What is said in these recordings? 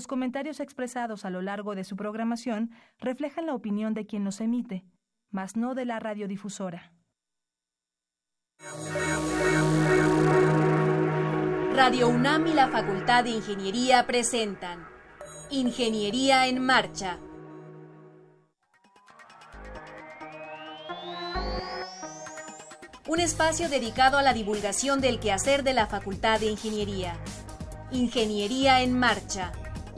Los comentarios expresados a lo largo de su programación reflejan la opinión de quien los emite, mas no de la radiodifusora. Radio UNAM y la Facultad de Ingeniería presentan Ingeniería en Marcha. Un espacio dedicado a la divulgación del quehacer de la Facultad de Ingeniería. Ingeniería en Marcha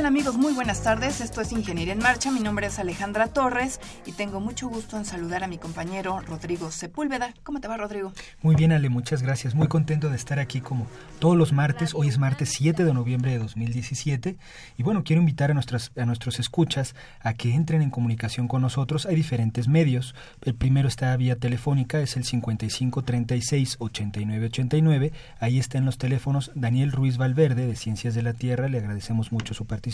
Tal amigos? Muy buenas tardes. Esto es Ingeniería en Marcha. Mi nombre es Alejandra Torres y tengo mucho gusto en saludar a mi compañero Rodrigo Sepúlveda. ¿Cómo te va, Rodrigo? Muy bien, Ale, muchas gracias. Muy contento de estar aquí como todos los martes. Hoy es martes 7 de noviembre de 2017. Y bueno, quiero invitar a, nuestras, a nuestros escuchas a que entren en comunicación con nosotros. Hay diferentes medios. El primero está vía telefónica, es el 55 36 89 89. Ahí están los teléfonos. Daniel Ruiz Valverde, de Ciencias de la Tierra, le agradecemos mucho su participación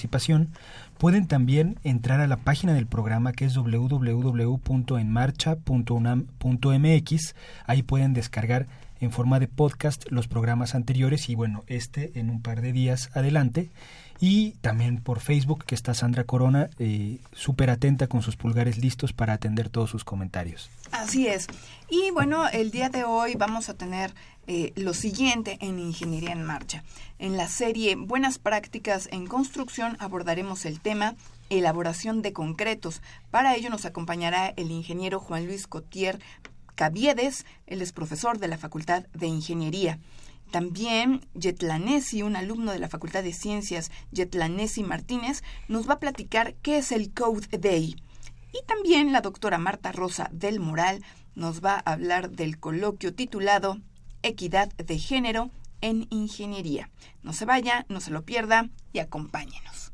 pueden también entrar a la página del programa que es www.enmarcha.unam.mx. Ahí pueden descargar en forma de podcast los programas anteriores y bueno, este en un par de días adelante. Y también por Facebook, que está Sandra Corona, eh, súper atenta con sus pulgares listos para atender todos sus comentarios. Así es. Y bueno, el día de hoy vamos a tener eh, lo siguiente en Ingeniería en Marcha. En la serie Buenas Prácticas en Construcción abordaremos el tema elaboración de concretos. Para ello nos acompañará el ingeniero Juan Luis Cotier Caviedes, él es profesor de la Facultad de Ingeniería. También Yetlanesi, un alumno de la Facultad de Ciencias, Yetlanesi Martínez, nos va a platicar qué es el Code Day. Y también la doctora Marta Rosa del Moral nos va a hablar del coloquio titulado equidad de género en ingeniería. No se vaya, no se lo pierda y acompáñenos.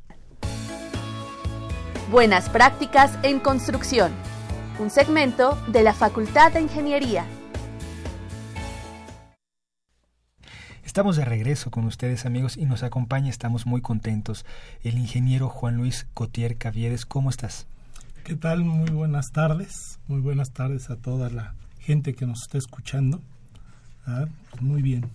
Buenas prácticas en construcción. Un segmento de la Facultad de Ingeniería. Estamos de regreso con ustedes amigos y nos acompaña, estamos muy contentos, el ingeniero Juan Luis Cotier Caviedes. ¿Cómo estás? ¿Qué tal? Muy buenas tardes. Muy buenas tardes a toda la gente que nos está escuchando. Ah, pues muy bien.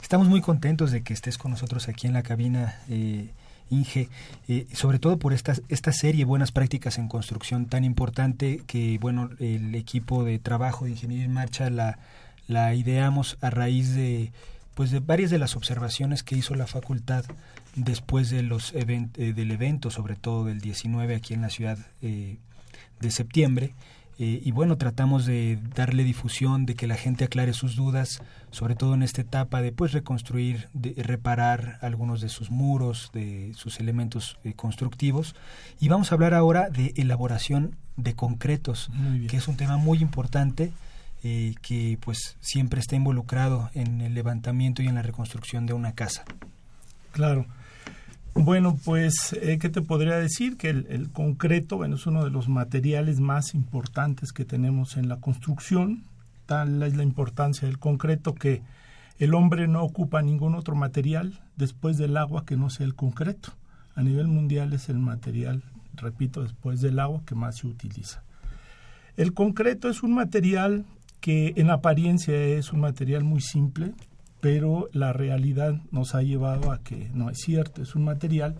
Estamos muy contentos de que estés con nosotros aquí en la cabina, eh, Inge, eh, sobre todo por esta, esta serie Buenas Prácticas en Construcción tan importante que, bueno, el equipo de trabajo de Ingeniería en Marcha la, la ideamos a raíz de, pues, de varias de las observaciones que hizo la facultad después de los eh, del evento, sobre todo del 19 aquí en la ciudad de septiembre, eh, y bueno, tratamos de darle difusión, de que la gente aclare sus dudas, sobre todo en esta etapa de pues reconstruir, de reparar algunos de sus muros, de sus elementos eh, constructivos. Y vamos a hablar ahora de elaboración de concretos, que es un tema muy importante. Que pues siempre está involucrado en el levantamiento y en la reconstrucción de una casa. Claro. Bueno, pues, eh, ¿qué te podría decir? Que el, concreto, bueno, es uno de los materiales más importantes que tenemos en la construcción. Tal es la importancia del concreto que el hombre no ocupa ningún otro material después del agua que no sea el concreto. A nivel mundial es el material, repito, después del agua que más se utiliza. El concreto es un material que en apariencia es un material muy simple, pero la realidad nos ha llevado a que no es cierto, es un material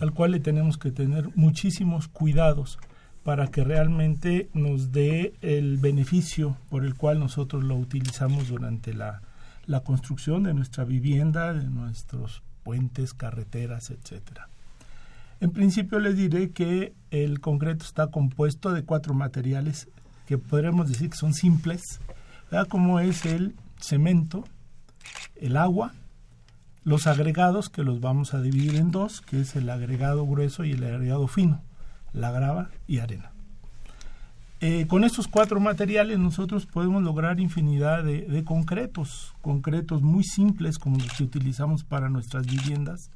al cual le tenemos que tener muchísimos cuidados para que realmente nos dé el beneficio por el cual nosotros lo utilizamos durante la, la construcción de nuestra vivienda, de nuestros puentes, carreteras, etcétera. En principio les diré que el concreto está compuesto de cuatro materiales que podríamos decir que son simples, como es el cemento, el agua, los agregados que los vamos a dividir en dos, que es el agregado grueso y el agregado fino, la grava y arena. Eh, con estos cuatro materiales nosotros podemos lograr infinidad de, de, concretos, concretos muy simples como los que utilizamos para nuestras viviendas,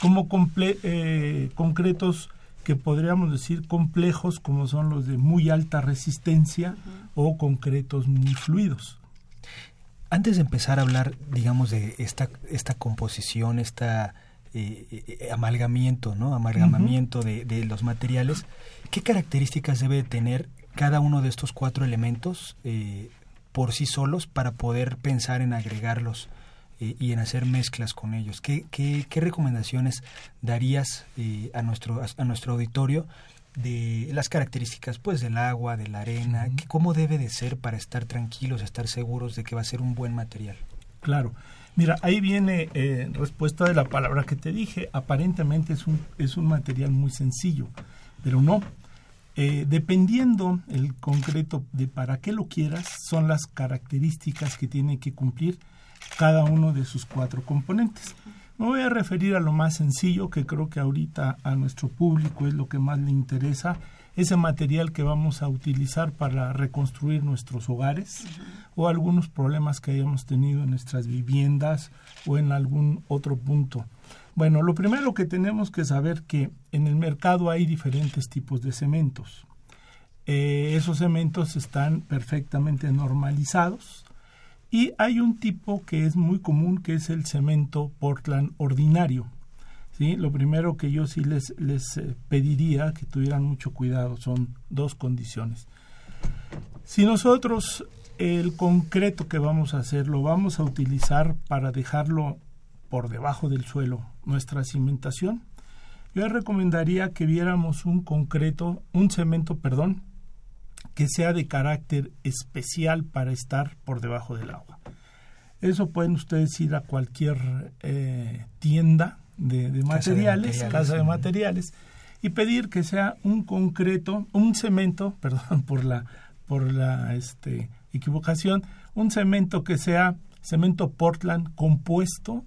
como eh, concretos que podríamos decir complejos como son los de muy alta resistencia o concretos muy fluidos. Antes de empezar a hablar, digamos, de esta, esta composición, esta eh, eh, amalgamiento, ¿no? Amalgamamiento de, de, los materiales, ¿qué características debe tener cada uno de estos cuatro elementos eh, por sí solos para poder pensar en agregarlos eh, y en hacer mezclas con ellos. ¿Qué, qué, qué recomendaciones darías eh, a, nuestro, a, nuestro auditorio de las características pues del agua, de la arena, cómo debe de ser para estar tranquilos, estar seguros de que va a ser un buen material? Claro. Mira, ahí viene eh, respuesta de la palabra que te dije. Aparentemente es un, es un material muy sencillo, pero no. dependiendo el concreto de para qué lo quieras, son las características que tiene que cumplir cada uno de sus cuatro componentes. Me voy a referir a lo más sencillo, que creo que ahorita a nuestro público es lo que más le interesa, ese material que vamos a utilizar para reconstruir nuestros hogares o algunos problemas que hayamos tenido en nuestras viviendas o en algún otro punto. Bueno, lo primero que tenemos que saber que en el mercado hay diferentes tipos de cementos. Eh, esos cementos están perfectamente normalizados y hay un tipo que es muy común, que es el cemento Portland ordinario. ¿sí? Lo primero que yo sí les, les eh, pediría que tuvieran mucho cuidado son dos condiciones. Si nosotros el concreto que vamos a hacer lo vamos a utilizar para dejarlo por debajo del suelo, nuestra cimentación, yo recomendaría que viéramos un concreto, un cemento, perdón, que sea de carácter especial para estar por debajo del agua. Eso pueden ustedes ir a cualquier eh, tienda de, materiales, casa de materiales, y pedir que sea un concreto, un cemento, perdón por la por la este, equivocación, un cemento que sea cemento Portland compuesto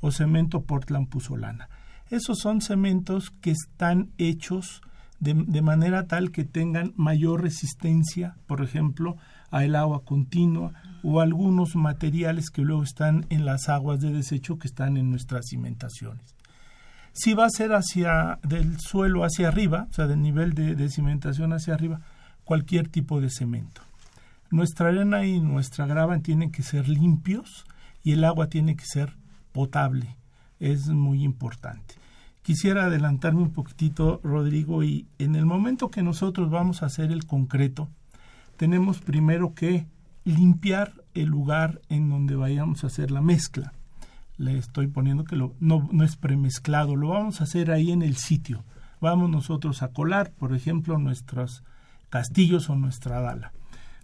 o cemento Portland pusolana. Esos son cementos que están hechos de, manera tal que tengan mayor resistencia, por ejemplo, al agua continua o algunos materiales que luego están en las aguas de desecho que están en nuestras cimentaciones. Si va a ser hacia del suelo hacia arriba, o sea, del nivel de, de cimentación hacia arriba, cualquier tipo de cemento. Nuestra arena y nuestra grava tienen que ser limpios y el agua tiene que ser potable. Es muy importante. Quisiera adelantarme un poquitito, Rodrigo, y en el momento que nosotros vamos a hacer el concreto, tenemos primero que limpiar el lugar en donde vayamos a hacer la mezcla. Le estoy poniendo que lo, no, no es premezclado, lo vamos a hacer ahí en el sitio. Vamos nosotros a colar, por ejemplo, nuestros castillos o nuestra dala.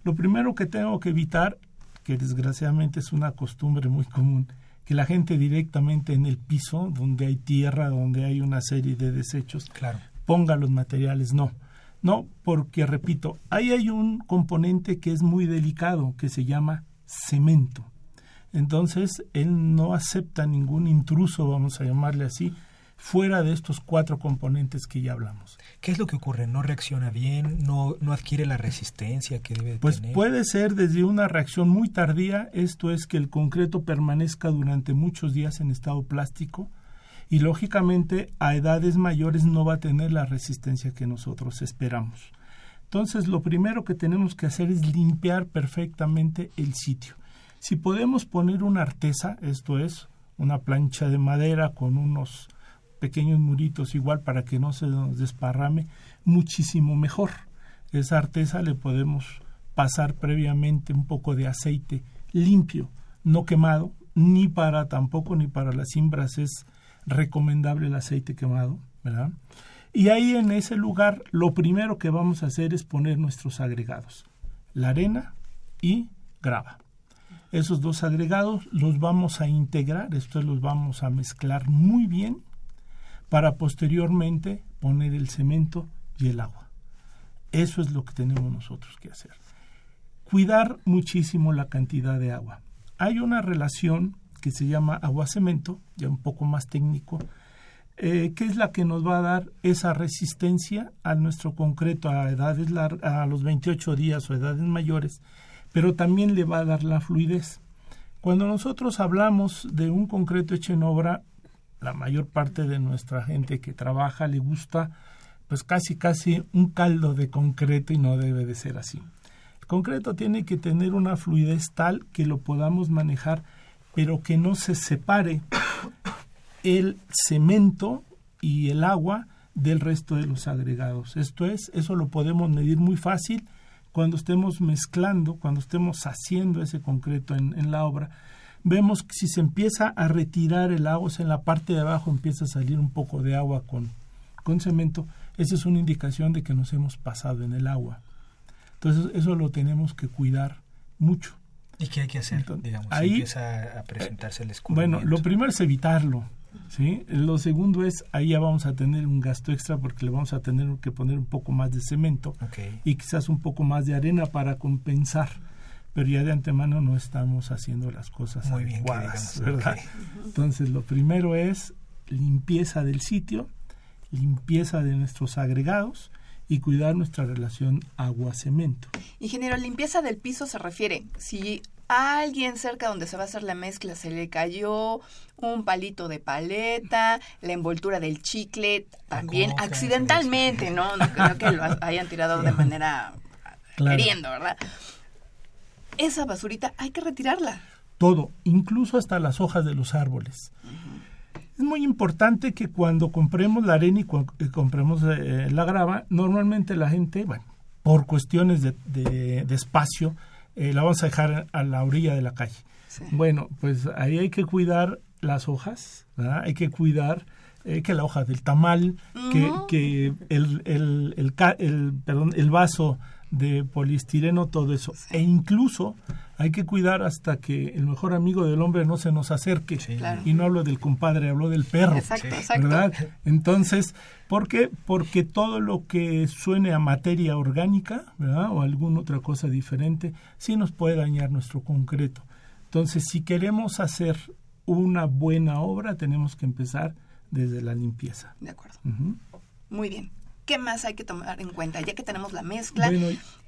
Lo primero que tengo que evitar, que desgraciadamente es una costumbre muy común, que la gente directamente en el piso, donde hay tierra, donde hay una serie de desechos, claro. ponga los materiales. No, no, porque repito, ahí hay un componente que es muy delicado, que se llama cemento. Entonces, él no acepta ningún intruso, vamos a llamarle así, fuera de estos cuatro componentes que ya hablamos. ¿Qué es lo que ocurre? ¿No reacciona bien? ¿No, no adquiere la resistencia que debe pues tener? Pues puede ser desde una reacción muy tardía, esto es que el concreto permanezca durante muchos días en estado plástico y lógicamente a edades mayores no va a tener la resistencia que nosotros esperamos. Entonces lo primero que tenemos que hacer es limpiar perfectamente el sitio. Si podemos poner una artesa, esto es una plancha de madera con unos pequeños muritos igual para que no se nos desparrame, muchísimo mejor. Esa artesa le podemos pasar previamente un poco de aceite limpio, no quemado, ni para tampoco ni para las cimbras es recomendable el aceite quemado, ¿verdad? Y ahí en ese lugar lo primero que vamos a hacer es poner nuestros agregados, la arena y grava. Esos dos agregados los vamos a integrar, estos los vamos a mezclar muy bien para posteriormente poner el cemento y el agua. Eso es lo que tenemos nosotros que hacer. Cuidar muchísimo la cantidad de agua. Hay una relación que se llama agua-cemento, ya un poco más técnico, eh, que es la que nos va a dar esa resistencia a nuestro concreto a edades a los 28 días o edades mayores, pero también le va a dar la fluidez. Cuando nosotros hablamos de un concreto hecho en obra, la mayor parte de nuestra gente que trabaja le gusta pues casi casi un caldo de concreto y no debe de ser así. El concreto tiene que tener una fluidez tal que lo podamos manejar, pero que no se separe el cemento y el agua del resto de los agregados. Esto es, eso lo podemos medir muy fácil cuando estemos mezclando, cuando estemos haciendo ese concreto en, en la obra. Vemos que si se empieza a retirar el agua, o sea, en la parte de abajo empieza a salir un poco de agua con, con cemento, esa es una indicación de que nos hemos pasado en el agua. Entonces, eso lo tenemos que cuidar mucho. ¿Y qué hay que hacer? digamos, ahí, empieza a presentarse el Bueno, lo primero es evitarlo. ¿sí? Lo segundo es, ahí ya vamos a tener un gasto extra porque le vamos a tener que poner un poco más de cemento y quizás un poco más de arena para compensar. Pero ya de antemano no estamos haciendo las cosas Muy adecuadas, ¿verdad? Entonces, lo primero es limpieza del sitio, limpieza de nuestros agregados y cuidar nuestra relación agua-cemento. Ingeniero, limpieza del piso se refiere si a alguien cerca donde se va a hacer la mezcla se le cayó un palito de paleta, la envoltura del chicle, también accidentalmente, ¿no? No creo que lo hayan tirado de manera queriendo, ¿verdad? Esa basurita hay que retirarla. Todo, incluso hasta las hojas de los árboles. Es muy importante que cuando compremos la arena y eh, compremos eh, la grava, normalmente la gente, bueno, por cuestiones de, espacio, eh, la vamos a dejar a la orilla de la calle. Bueno, pues ahí hay que cuidar las hojas, ¿verdad? hay que cuidar que la hoja del tamal, que, que el, el, el, el, perdón, el vaso de poliestireno, todo eso. E incluso hay que cuidar hasta que el mejor amigo del hombre no se nos acerque. Y no hablo del compadre, hablo del perro. Exacto, ¿verdad? Entonces, ¿por qué? Porque todo lo que suene a materia orgánica, ¿verdad? O alguna otra cosa diferente, sí nos puede dañar nuestro concreto. Entonces, si queremos hacer una buena obra, tenemos que empezar desde la limpieza. De acuerdo. Muy bien. ¿Qué más hay que tomar en cuenta? Ya que tenemos la mezcla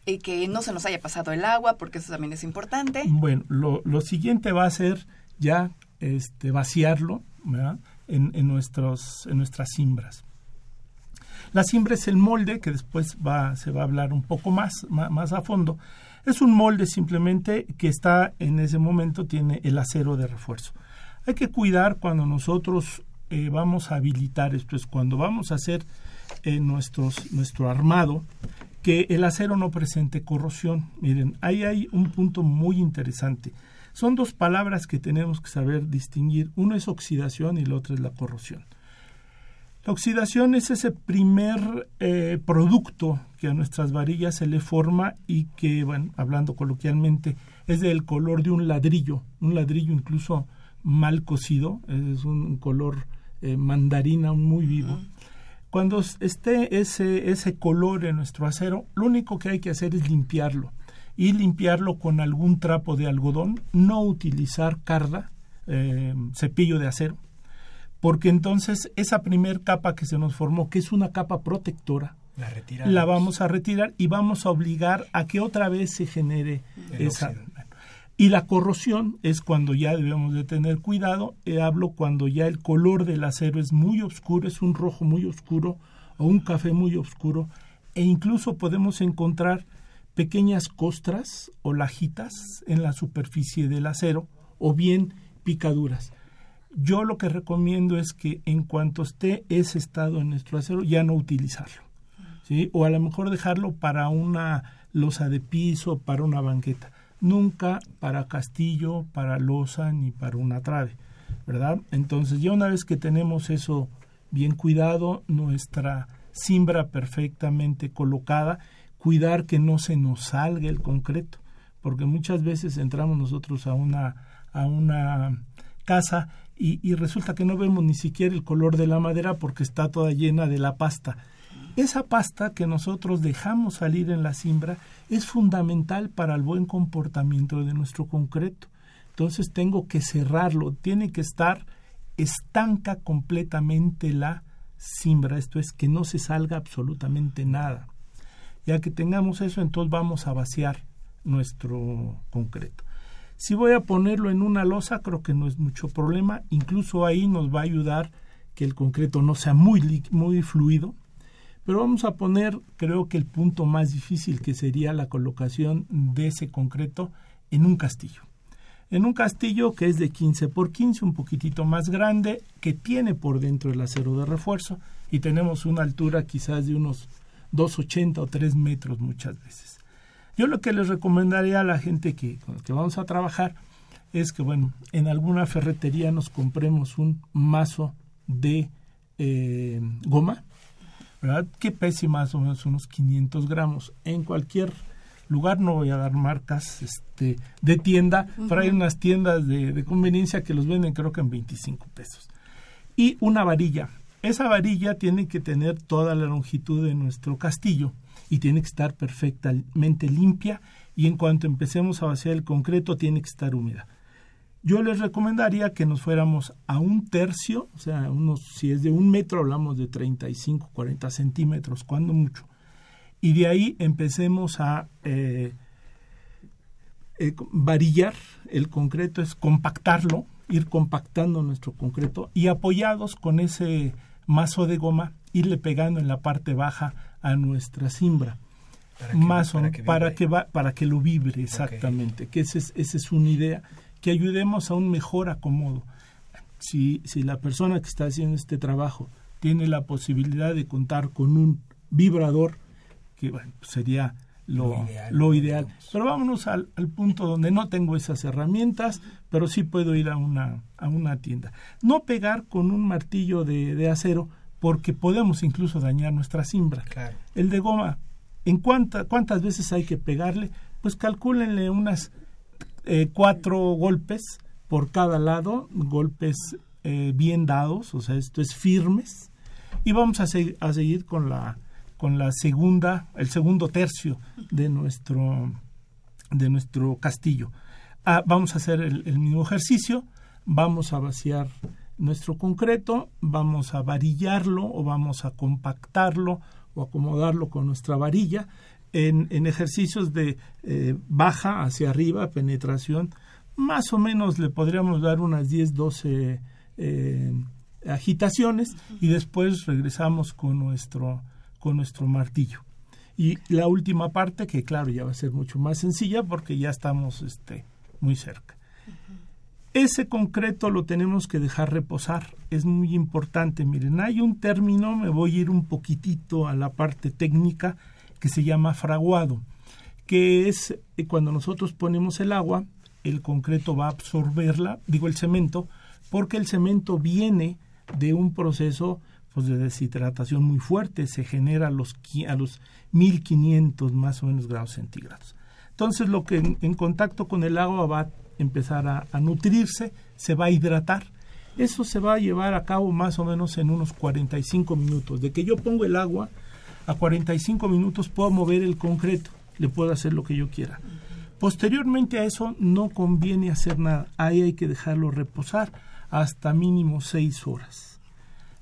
y que no se nos haya pasado el agua, porque eso también es importante. Bueno, lo, lo siguiente va a ser ya este, vaciarlo En, en, nuestros, en nuestras cimbras. La cimbra es el molde, que después va, se va a hablar un poco más, más, a fondo. Es un molde simplemente que está en ese momento, tiene el acero de refuerzo. Hay que cuidar cuando nosotros eh, vamos a habilitar esto, es cuando vamos a hacer en nuestros, nuestro armado que el acero no presente corrosión. Miren, ahí hay un punto muy interesante. Son dos palabras que tenemos que saber distinguir. Uno es oxidación y la otra es la corrosión. La oxidación es ese primer eh, producto que a nuestras varillas se le forma y que, bueno, hablando coloquialmente, es del color de un ladrillo, un ladrillo incluso mal cocido, es un color eh, mandarina muy vivo. Cuando esté ese, ese color en nuestro acero, lo único que hay que hacer es limpiarlo. Y limpiarlo con algún trapo de algodón, no utilizar carda, eh, cepillo de acero, porque entonces esa primer capa que se nos formó, que es una capa protectora, la, la vamos a retirar y vamos a obligar a que otra vez se genere esa, y la corrosión es cuando ya debemos de tener cuidado. Eh, hablo cuando ya el color del acero es muy oscuro, es un rojo muy oscuro o un café muy oscuro. E incluso podemos encontrar pequeñas costras o lajitas en la superficie del acero o bien picaduras. Yo lo que recomiendo es que en cuanto esté ese estado en nuestro acero ya no utilizarlo. ¿sí? O a lo mejor dejarlo para una losa de piso, para una banqueta nunca para castillo, para losa ni para una trave, ¿verdad? Entonces ya una vez que tenemos eso bien cuidado, nuestra simbra perfectamente colocada, cuidar que no se nos salga el concreto, porque muchas veces entramos nosotros a una, a una casa y, y resulta que no vemos ni siquiera el color de la madera porque está toda llena de la pasta esa pasta que nosotros dejamos salir en la simbra es fundamental para el buen comportamiento de nuestro concreto. Entonces tengo que cerrarlo, tiene que estar estanca completamente la simbra, esto es que no se salga absolutamente nada. Ya que tengamos eso, entonces vamos a vaciar nuestro concreto. Si voy a ponerlo en una losa, creo que no es mucho problema. Incluso ahí nos va a ayudar que el concreto no sea muy, muy fluido. Pero vamos a poner, creo que el punto más difícil, que sería la colocación de ese concreto en un castillo. En un castillo que es de 15 por 15, un poquitito más grande, que tiene por dentro el acero de refuerzo y tenemos una altura quizás de unos 2,80 o 3 metros muchas veces. Yo lo que les recomendaría a la gente que, con la que vamos a trabajar es que, bueno, en alguna ferretería nos compremos un mazo de eh, goma, ¿verdad? Que pese más o menos unos 500 gramos. En cualquier lugar, no voy a dar marcas este, de tienda, pero hay unas tiendas de, de, conveniencia que los venden creo que en 25 pesos. Y una varilla. Esa varilla tiene que tener toda la longitud de nuestro castillo y tiene que estar perfectamente limpia y en cuanto empecemos a vaciar el concreto tiene que estar húmeda. Yo les recomendaría que nos fuéramos a un tercio, o sea, unos, si es de un metro hablamos de 35, 40 centímetros, cuando mucho. Y de ahí empecemos a eh, eh, varillar el concreto, es compactarlo, ir compactando nuestro concreto y apoyados con ese mazo de goma, irle pegando en la parte baja a nuestra cimbra. Para que, más para que para que va, para que lo vibre exactamente que esa es, esa es una idea que ayudemos a un mejor acomodo si, si la persona que está haciendo este trabajo tiene la posibilidad de contar con un vibrador que bueno, pues sería lo, Lo ideal, lo ideal. digamos. Pero vámonos al, al punto donde no tengo esas herramientas, pero sí puedo ir a una, a una tienda. No pegar con un martillo de, de acero porque podemos incluso dañar nuestra cimbra. Claro. El de goma, ¿en cuánta, cuántas veces hay que pegarle? Pues calcúlenle unas eh, cuatro golpes por cada lado, golpes eh, bien dados, o sea, esto es firmes, y vamos a, se- a seguir con la con la segunda, el segundo tercio de nuestro de nuestro castillo. Ah, vamos a hacer el mismo ejercicio, vamos a vaciar nuestro concreto, vamos a varillarlo o vamos a compactarlo o acomodarlo con nuestra varilla en, ejercicios de eh, baja hacia arriba, penetración, más o menos le podríamos dar unas 10, 12 eh, agitaciones y después regresamos con nuestro, con nuestro martillo. Y la última parte, que claro, ya va a ser mucho más sencilla porque ya estamos este, muy cerca. Ese concreto lo tenemos que dejar reposar. Es muy importante. Miren, hay un término, me voy a ir un poquitito a la parte técnica, que se llama fraguado, que es eh, cuando nosotros ponemos el agua, el concreto va a absorberla, digo el cemento, porque el cemento viene de un proceso pues, de deshidratación muy fuerte, se genera a los, a los 1500 más o menos grados centígrados. Entonces lo que en, en contacto con el agua va a empezar a, a nutrirse, se va a hidratar. Eso se va a llevar a cabo más o menos en unos 45 minutos. De que yo pongo el agua, a 45 minutos puedo mover el concreto, le puedo hacer lo que yo quiera. Posteriormente a eso no conviene hacer nada, ahí hay que dejarlo reposar hasta mínimo 6 horas.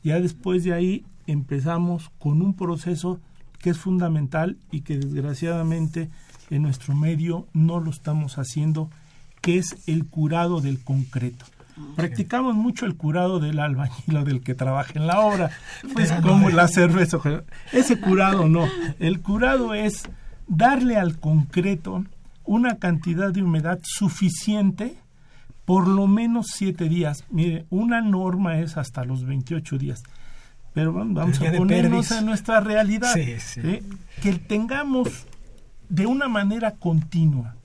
Ya después de ahí empezamos con un proceso que es fundamental y que desgraciadamente en nuestro medio no lo estamos haciendo, que es el curado del concreto. Practicamos mucho el curado del albañil o del que trabaja en la obra, pues como la cerveza. Ese curado no. El curado es darle al concreto una cantidad de humedad suficiente por lo menos siete días. Mire, una norma es hasta los 28 días. Pero vamos, vamos a ponernos en nuestra realidad. Sí, sí. ¿eh? Que tengamos de una manera continua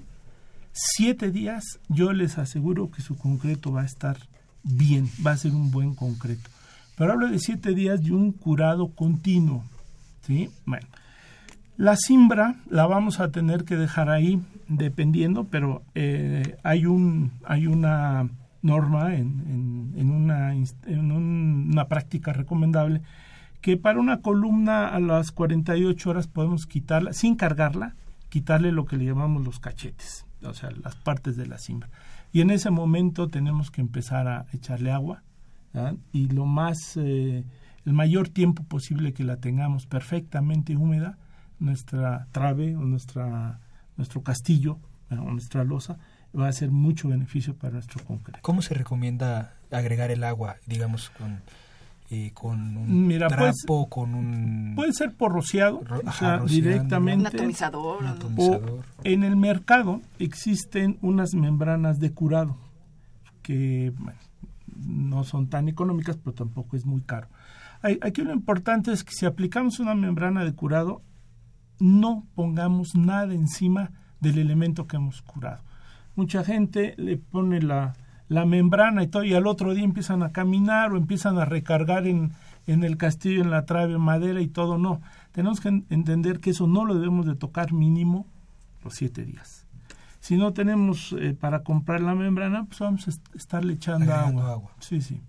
siete días, yo les aseguro que su concreto va a estar bien, va a ser un buen concreto. Pero hablo de siete días de un curado continuo. ¿sí? Bueno, la simbra la vamos a tener que dejar ahí dependiendo, pero eh, hay, un, hay una norma en, en, una, en un- una práctica recomendable que para una columna a las 48 horas podemos quitarla, sin cargarla, quitarle lo que le llamamos los cachetes, o sea, las partes de la simbra. Y en ese momento tenemos que empezar a echarle agua y lo más, eh, el mayor tiempo posible que la tengamos perfectamente húmeda, nuestra trave o nuestra, nuestro castillo o nuestra losa, va a ser mucho beneficio para nuestro concreto. ¿Cómo se recomienda agregar el agua, digamos, con, eh, con un Mira, trapo, con un... Puede ser por rociado, Ro- o sea, directamente. Un atomizador. O en el mercado existen unas membranas de curado que bueno, no son tan económicas, pero tampoco es muy caro. Hay- Aquí lo importante es que si aplicamos una membrana de curado, no pongamos nada encima del elemento que hemos curado. Mucha gente le pone la, la membrana y todo, y al otro día empiezan a caminar o empiezan a recargar en, en el castillo, en la trave, madera y todo. No, tenemos que en- entender que eso no lo debemos de tocar mínimo los siete días. Si no tenemos eh, para comprar la membrana, pues vamos a est- estarle echando agua. agua. Sí, sí.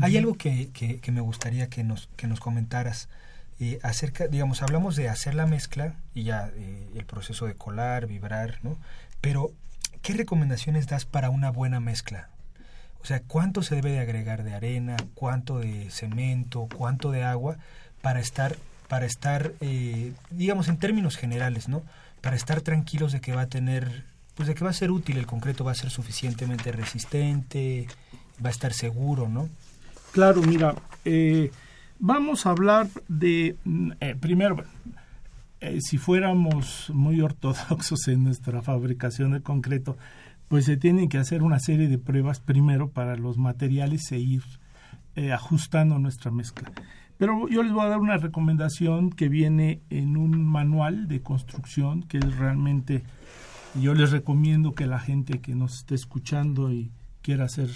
Hay algo que, que, que me gustaría que nos, que nos comentaras eh, acerca, digamos, hablamos de hacer la mezcla y ya eh, el proceso de colar, vibrar, ¿no? Pero, ¿qué recomendaciones das para una buena mezcla? O sea, ¿cuánto se debe de agregar de arena, cuánto de cemento, cuánto de agua para estar, para estar, eh, digamos, en términos generales, ¿no? Para estar tranquilos de que va a tener, pues de que va a ser útil el concreto, va a ser suficientemente resistente, va a estar seguro, ¿no? Claro, mira, eh, vamos a hablar de, mm, eh, primero, eh, si fuéramos muy ortodoxos en nuestra fabricación de concreto, pues se tienen que hacer una serie de pruebas primero para los materiales e ir eh, ajustando nuestra mezcla. Pero yo les voy a dar una recomendación que viene en un manual de construcción que es realmente, yo les recomiendo que la gente que nos esté escuchando y quiera hacer,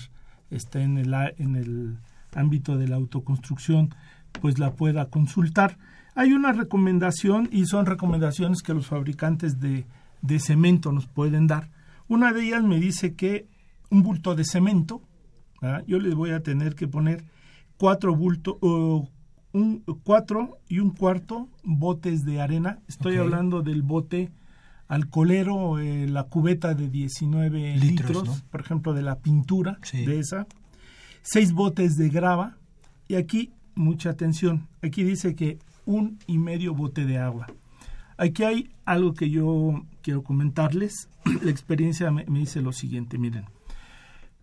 está en el, en el ámbito de la autoconstrucción, pues la pueda consultar. Hay una recomendación y son recomendaciones que los fabricantes de, de cemento nos pueden dar. Una de ellas me dice que un bulto de cemento, ¿verdad? yo les voy a tener que poner cuatro bultos, un, cuatro y un cuarto botes de arena. Estoy hablando del bote alcoholero, eh, la cubeta de 19 Litros, litros, ¿no? por ejemplo, de la pintura Sí. de esa. Seis botes de grava. Y aquí, mucha atención, aquí dice que un y medio bote de agua. Aquí hay algo que yo quiero comentarles. La experiencia me, me dice lo siguiente, miren.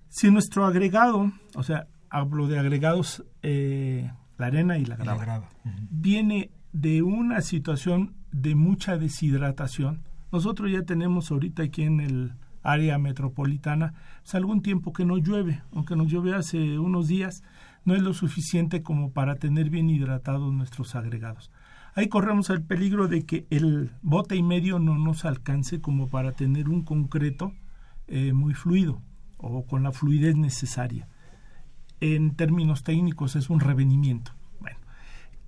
Si nuestro agregado, o sea, hablo de agregados, eh, la arena y la grava, viene de una situación de mucha deshidratación. Nosotros ya tenemos ahorita aquí en el área metropolitana pues, algún tiempo que no llueve, aunque nos llueve hace unos días, no es lo suficiente como para tener bien hidratados nuestros agregados. Ahí corremos el peligro de que el bote y medio no nos alcance como para tener un concreto eh, muy fluido o con la fluidez necesaria. En términos técnicos es un revenimiento. Bueno,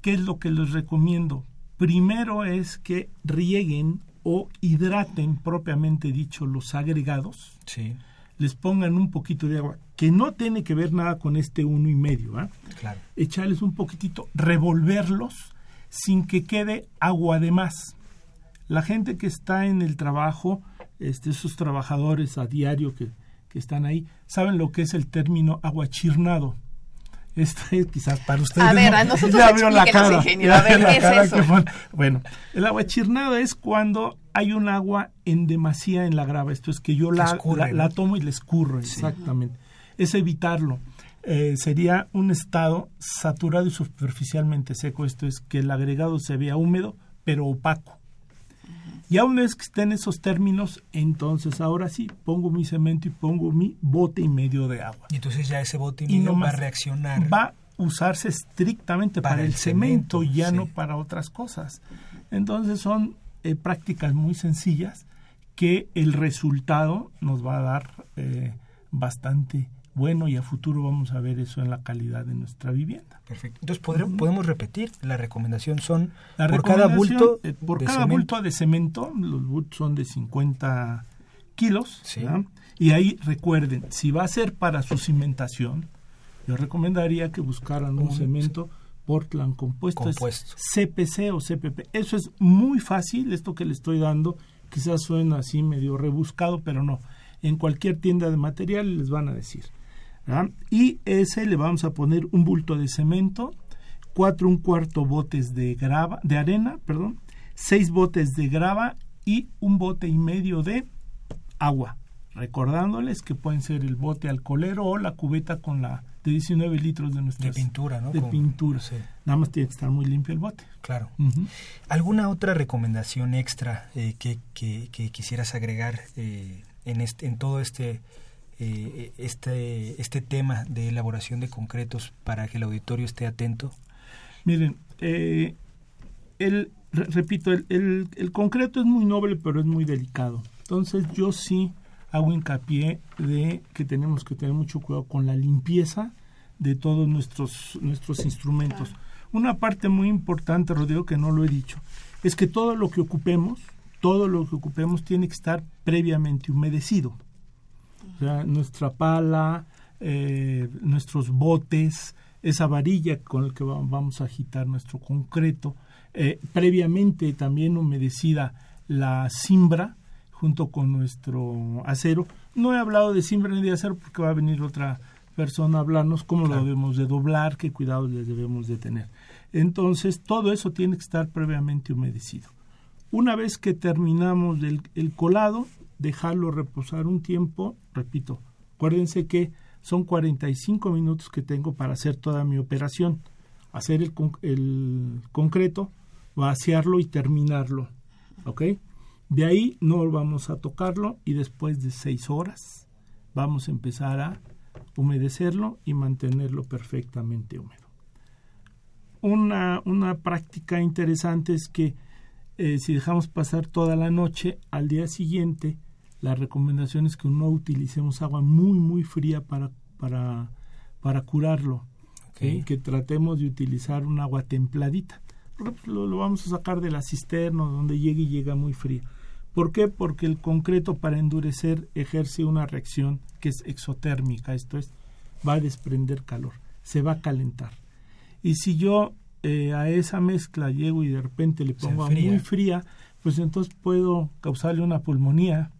¿qué es lo que les recomiendo? Primero es que rieguen o hidraten propiamente dicho los agregados, Sí, les pongan un poquito de agua, que no tiene que ver nada con este uno y medio, ¿ah? claro. echarles un poquitito, revolverlos sin que quede agua de más. La gente que está en el trabajo, este, esos trabajadores a diario que, que están ahí, saben lo que es el término aguachirnado. Este es quizás para ustedes. A ver, no, a nosotros ya veo la explíquenos, cara, ingeniero, ya a ver, veo la ¿qué es eso? Bueno, el aguachirnado es cuando hay un agua en demasía en la grava. Esto es que yo la, la tomo y la escurro, exactamente. Es evitarlo. Eh, sería un estado saturado y superficialmente seco. Esto es que el agregado se vea húmedo, pero opaco. Y una vez que estén esos términos, entonces ahora sí, pongo mi cemento y pongo mi bote y medio de agua. Y entonces ya ese bote y medio va a reaccionar. Va a usarse estrictamente para, Para el el cemento, cemento, ya sí. no para otras cosas. Entonces son eh, prácticas muy sencillas que el resultado nos va a dar eh, bastante bueno y a futuro vamos a ver eso en la calidad de nuestra vivienda. Perfecto. Entonces podemos repetir, la recomendación son La por cada bulto eh, por de cada cemento. bulto de cemento, los bultos son de 50 kilos, Sí. y ahí recuerden, si va a ser para su cimentación, yo recomendaría que buscaran un, cemento Portland compuesto, es Compuesto. CPC o CPP. Eso es muy fácil, esto que le estoy dando, quizás suena así medio rebuscado, pero no. En cualquier tienda de material les van a decir. ¿Verdad? Y ese le vamos a poner un bulto de cemento, cuatro un cuarto botes de grava, de arena, perdón, seis botes de grava y un bote y medio de agua. recordándoles que pueden ser el bote alcoholero o la cubeta con la de 19 litros de nuestra pintura, ¿no? De pintura. Nada más tiene que estar muy limpio el bote. Claro. ¿Alguna otra recomendación extra eh, que, que, quisieras agregar eh, en, este, en todo este, eh, este, este tema de elaboración de concretos para que el auditorio esté atento? Miren, el, repito, el, el concreto es muy noble, pero es muy delicado. Entonces yo sí hago hincapié de que tenemos que tener mucho cuidado con la limpieza de todos nuestros, nuestros instrumentos. Una parte muy importante, Rodrigo, que no lo he dicho, es que todo lo que ocupemos, todo lo que ocupemos tiene que estar previamente humedecido. O sea, nuestra pala, eh, nuestros botes, esa varilla con la que vamos a agitar nuestro concreto, eh, previamente también humedecida la cimbra, junto con nuestro acero. No he hablado de simbre ni de acero porque va a venir otra persona a hablarnos cómo lo debemos de doblar, qué cuidados le debemos de tener. Entonces, todo eso tiene que estar previamente humedecido. Una vez que terminamos el, el colado, dejarlo reposar un tiempo, repito, acuérdense que son 45 minutos que tengo para hacer toda mi operación, hacer el, el concreto, vaciarlo y terminarlo, ¿ok? De ahí no vamos a tocarlo y después de seis horas vamos a empezar a humedecerlo y mantenerlo perfectamente húmedo. Una, una práctica interesante es que eh, si dejamos pasar toda la noche, al día siguiente, la recomendación es que no utilicemos agua muy, muy fría para, para, para curarlo. Que tratemos de utilizar un agua templadita. Lo, lo, vamos a sacar de la cisterna donde llegue y llega muy fría. ¿Por qué? Porque el concreto para endurecer ejerce una reacción que es exotérmica, esto es, va a desprender calor, se va a calentar. Y si yo eh, a esa mezcla llego y de repente le pongo muy fría, pues entonces puedo causarle una pulmonía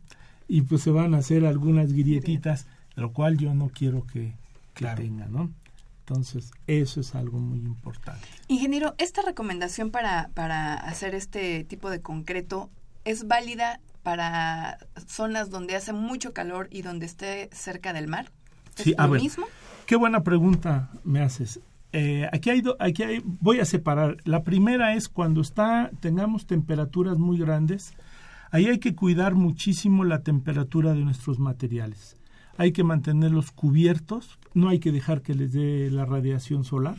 y pues se van a hacer algunas grietitas, lo cual yo no quiero que, tenga, ¿no? Entonces, eso es algo muy importante. Ingeniero, esta recomendación para, para hacer este tipo de concreto es válida para zonas donde hace mucho calor y donde esté cerca del mar? ¿Es sí, lo mismo? Qué buena pregunta me haces. Eh, aquí hay, aquí hay, voy a separar. La primera es cuando está, tengamos temperaturas muy grandes, ahí hay que cuidar muchísimo la temperatura de nuestros materiales. Hay que mantenerlos cubiertos, no hay que dejar que les dé la radiación solar,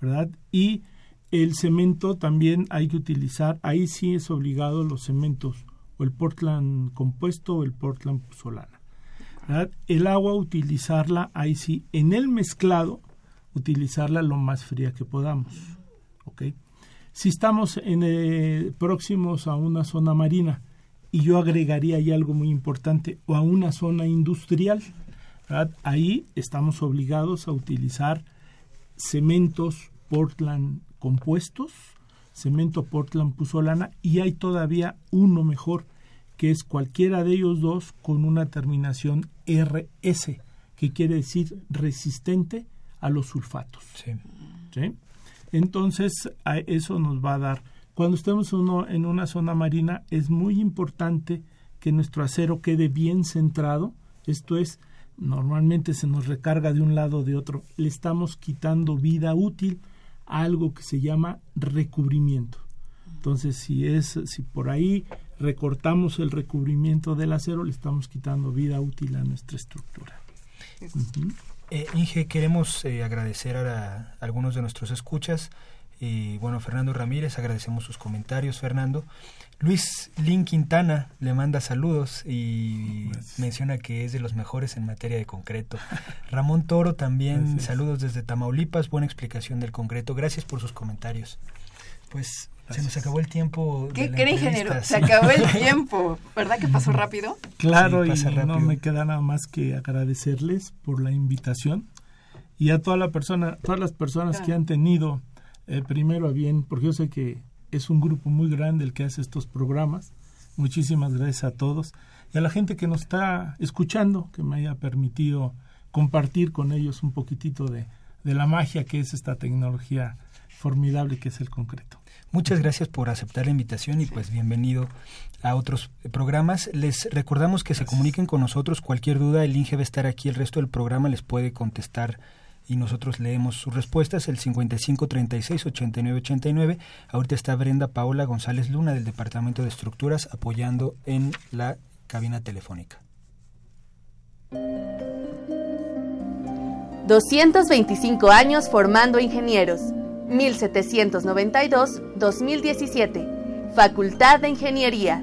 ¿verdad? Y el cemento también hay que utilizar, ahí sí es obligado los cementos, o el Portland compuesto o el Portland solana. El agua utilizarla, ahí sí, en el mezclado, utilizarla lo más fría que podamos. Si estamos en, eh, próximos a una zona marina, y yo agregaría ahí algo muy importante, o a una zona industrial, ahí estamos obligados a utilizar cementos Portland compuestos, cemento Portland Puzolana, y hay todavía uno mejor, que es cualquiera de ellos dos con una terminación RS, que quiere decir resistente a los sulfatos. Entonces, a eso nos va a dar. Cuando estemos uno en una zona marina, es muy importante que nuestro acero quede bien centrado. Esto es, normalmente se nos recarga de un lado o de otro. Le estamos quitando vida útil algo que se llama recubrimiento. Entonces, si es si por ahí recortamos el recubrimiento del acero, le estamos quitando vida útil a nuestra estructura. Eh, Inge, queremos eh, agradecer a, algunos de nuestros escuchas. Y bueno, Fernando Ramírez, agradecemos sus comentarios, Fernando. Luis Lin Quintana le manda saludos y menciona que es de los mejores en materia de concreto. Ramón Toro también, saludos desde Tamaulipas, buena explicación del concreto. Gracias por sus comentarios. Pues se nos acabó el tiempo. ¿Qué cree, ingeniero? Se acabó el tiempo. ¿Verdad que pasó rápido? Claro, y no me queda nada más que agradecerles por la invitación y a toda la persona, todas las personas que han tenido eh, primero a bien, porque yo sé que es un grupo muy grande el que hace estos programas. Muchísimas gracias a todos y a la gente que nos está escuchando, que me haya permitido compartir con ellos un poquitito de, de la magia que es esta tecnología formidable que es el concreto. Muchas gracias por aceptar la invitación y pues bienvenido a otros programas. Les recordamos que se comuniquen con nosotros cualquier duda, el INGE va a estar aquí, el resto del programa les puede contestar y nosotros leemos sus respuestas, el 55 36 89 89. Ahorita está Brenda Paola González Luna del Departamento de Estructuras apoyando en la cabina telefónica. 225 años formando ingenieros. 1792-2017. Facultad de Ingeniería.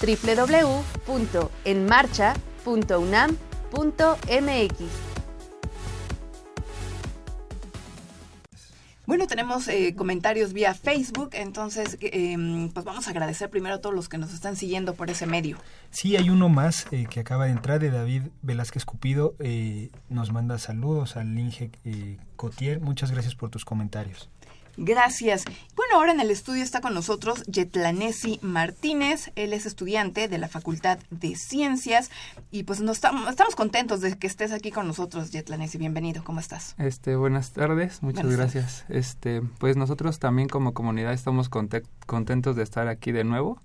www.enmarcha.unam.mx. Bueno, tenemos eh, comentarios vía Facebook, entonces em, pues vamos a agradecer primero a todos los que nos están siguiendo por ese medio. Sí, hay uno más eh, que acaba de entrar de David Velázquez Cupido, eh, nos manda saludos al Inge Cotier, muchas gracias por tus comentarios. Gracias. Bueno, ahora en el estudio está con nosotros Yetlanesi Martínez. Él es estudiante de la Facultad de Ciencias y pues nos estamos, estamos contentos de que estés aquí con nosotros, Yetlanesi. Bienvenido. ¿Cómo estás? Este, buenas tardes. Muchas gracias. Este, pues nosotros también como comunidad estamos contentos de estar aquí de nuevo.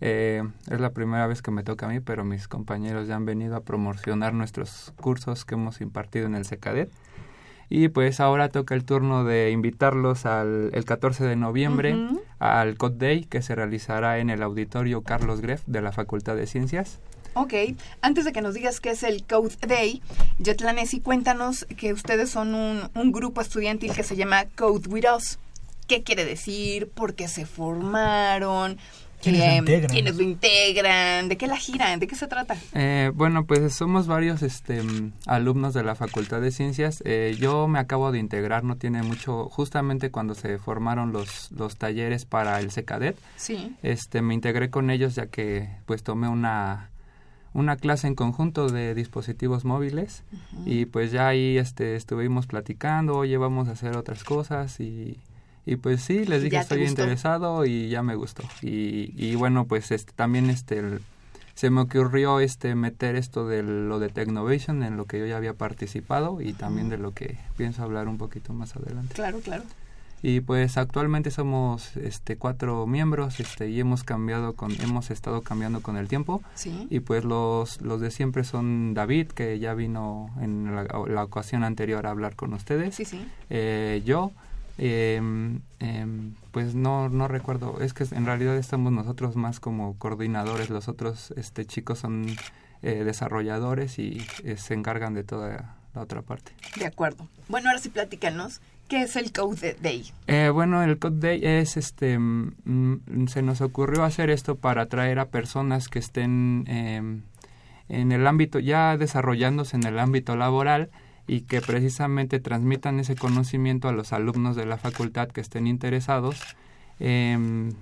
Eh, es la primera vez que me toca a mí, pero mis compañeros ya han venido a promocionar nuestros cursos que hemos impartido en el SECADET. Y pues ahora toca el turno de invitarlos al el 14 de noviembre al Code Day que se realizará en el auditorio Carlos Greff de la Facultad de Ciencias. Ok, antes de que nos digas qué es el Code Day, Yetlanesi, cuéntanos que ustedes son un, un grupo estudiantil que se llama Code With Us. ¿Qué quiere decir? ¿Por qué se formaron? ¿Quiénes lo integran? ¿De qué la giran? ¿De qué se trata? Eh, bueno, pues somos varios este, alumnos de la Facultad de Ciencias. Eh, yo me acabo de integrar, no tiene mucho, justamente cuando se formaron los, los talleres para el SECADET. Sí. Este, me integré con ellos ya que pues tomé una una clase en conjunto de dispositivos móviles y pues ya ahí este estuvimos platicando, oye, vamos a hacer otras cosas y y pues sí, les dije estoy interesado y ya me gustó. Y, y bueno, pues este, también este se me ocurrió este meter esto de lo de Technovation en lo que yo ya había participado y también de lo que pienso hablar un poquito más adelante. Claro, claro. Y pues actualmente somos este cuatro miembros este y hemos cambiado con hemos estado cambiando con el tiempo. Sí. Y pues los los de siempre son David que ya vino en la, la ocasión anterior a hablar con ustedes. Sí, sí. Eh, yo eh, pues no, no recuerdo, es que en realidad estamos nosotros más como coordinadores, los otros este, chicos son eh, desarrolladores y eh, se encargan de toda la otra parte. De acuerdo. Bueno, ahora sí platícanos. ¿Qué es el Code Day? Eh, bueno, el Code Day es, este, mm, se nos ocurrió hacer esto para atraer a personas que estén em, en el ámbito, ya desarrollándose en el ámbito laboral, y que precisamente transmitan ese conocimiento a los alumnos de la facultad que estén interesados. Eh,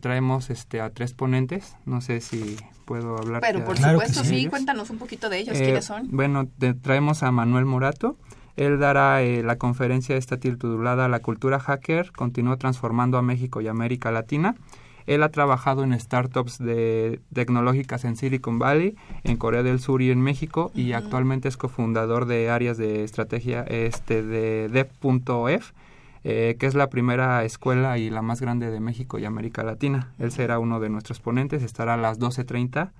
traemos este a tres ponentes, no sé si puedo hablar. Pero por supuesto, sí. cuéntanos un poquito de ellos, eh, ¿quiénes son? Bueno, traemos a Manuel Morato, él dará eh, la conferencia esta titulada La cultura hacker continúa transformando a México y América Latina. Él ha trabajado en startups de tecnológicas en Silicon Valley, en Corea del Sur y en México y actualmente es cofundador de áreas de estrategia este de Dev.ef. Eh, que es la primera escuela y la más grande de México y América Latina. Él será uno de nuestros ponentes, estará a las 12.30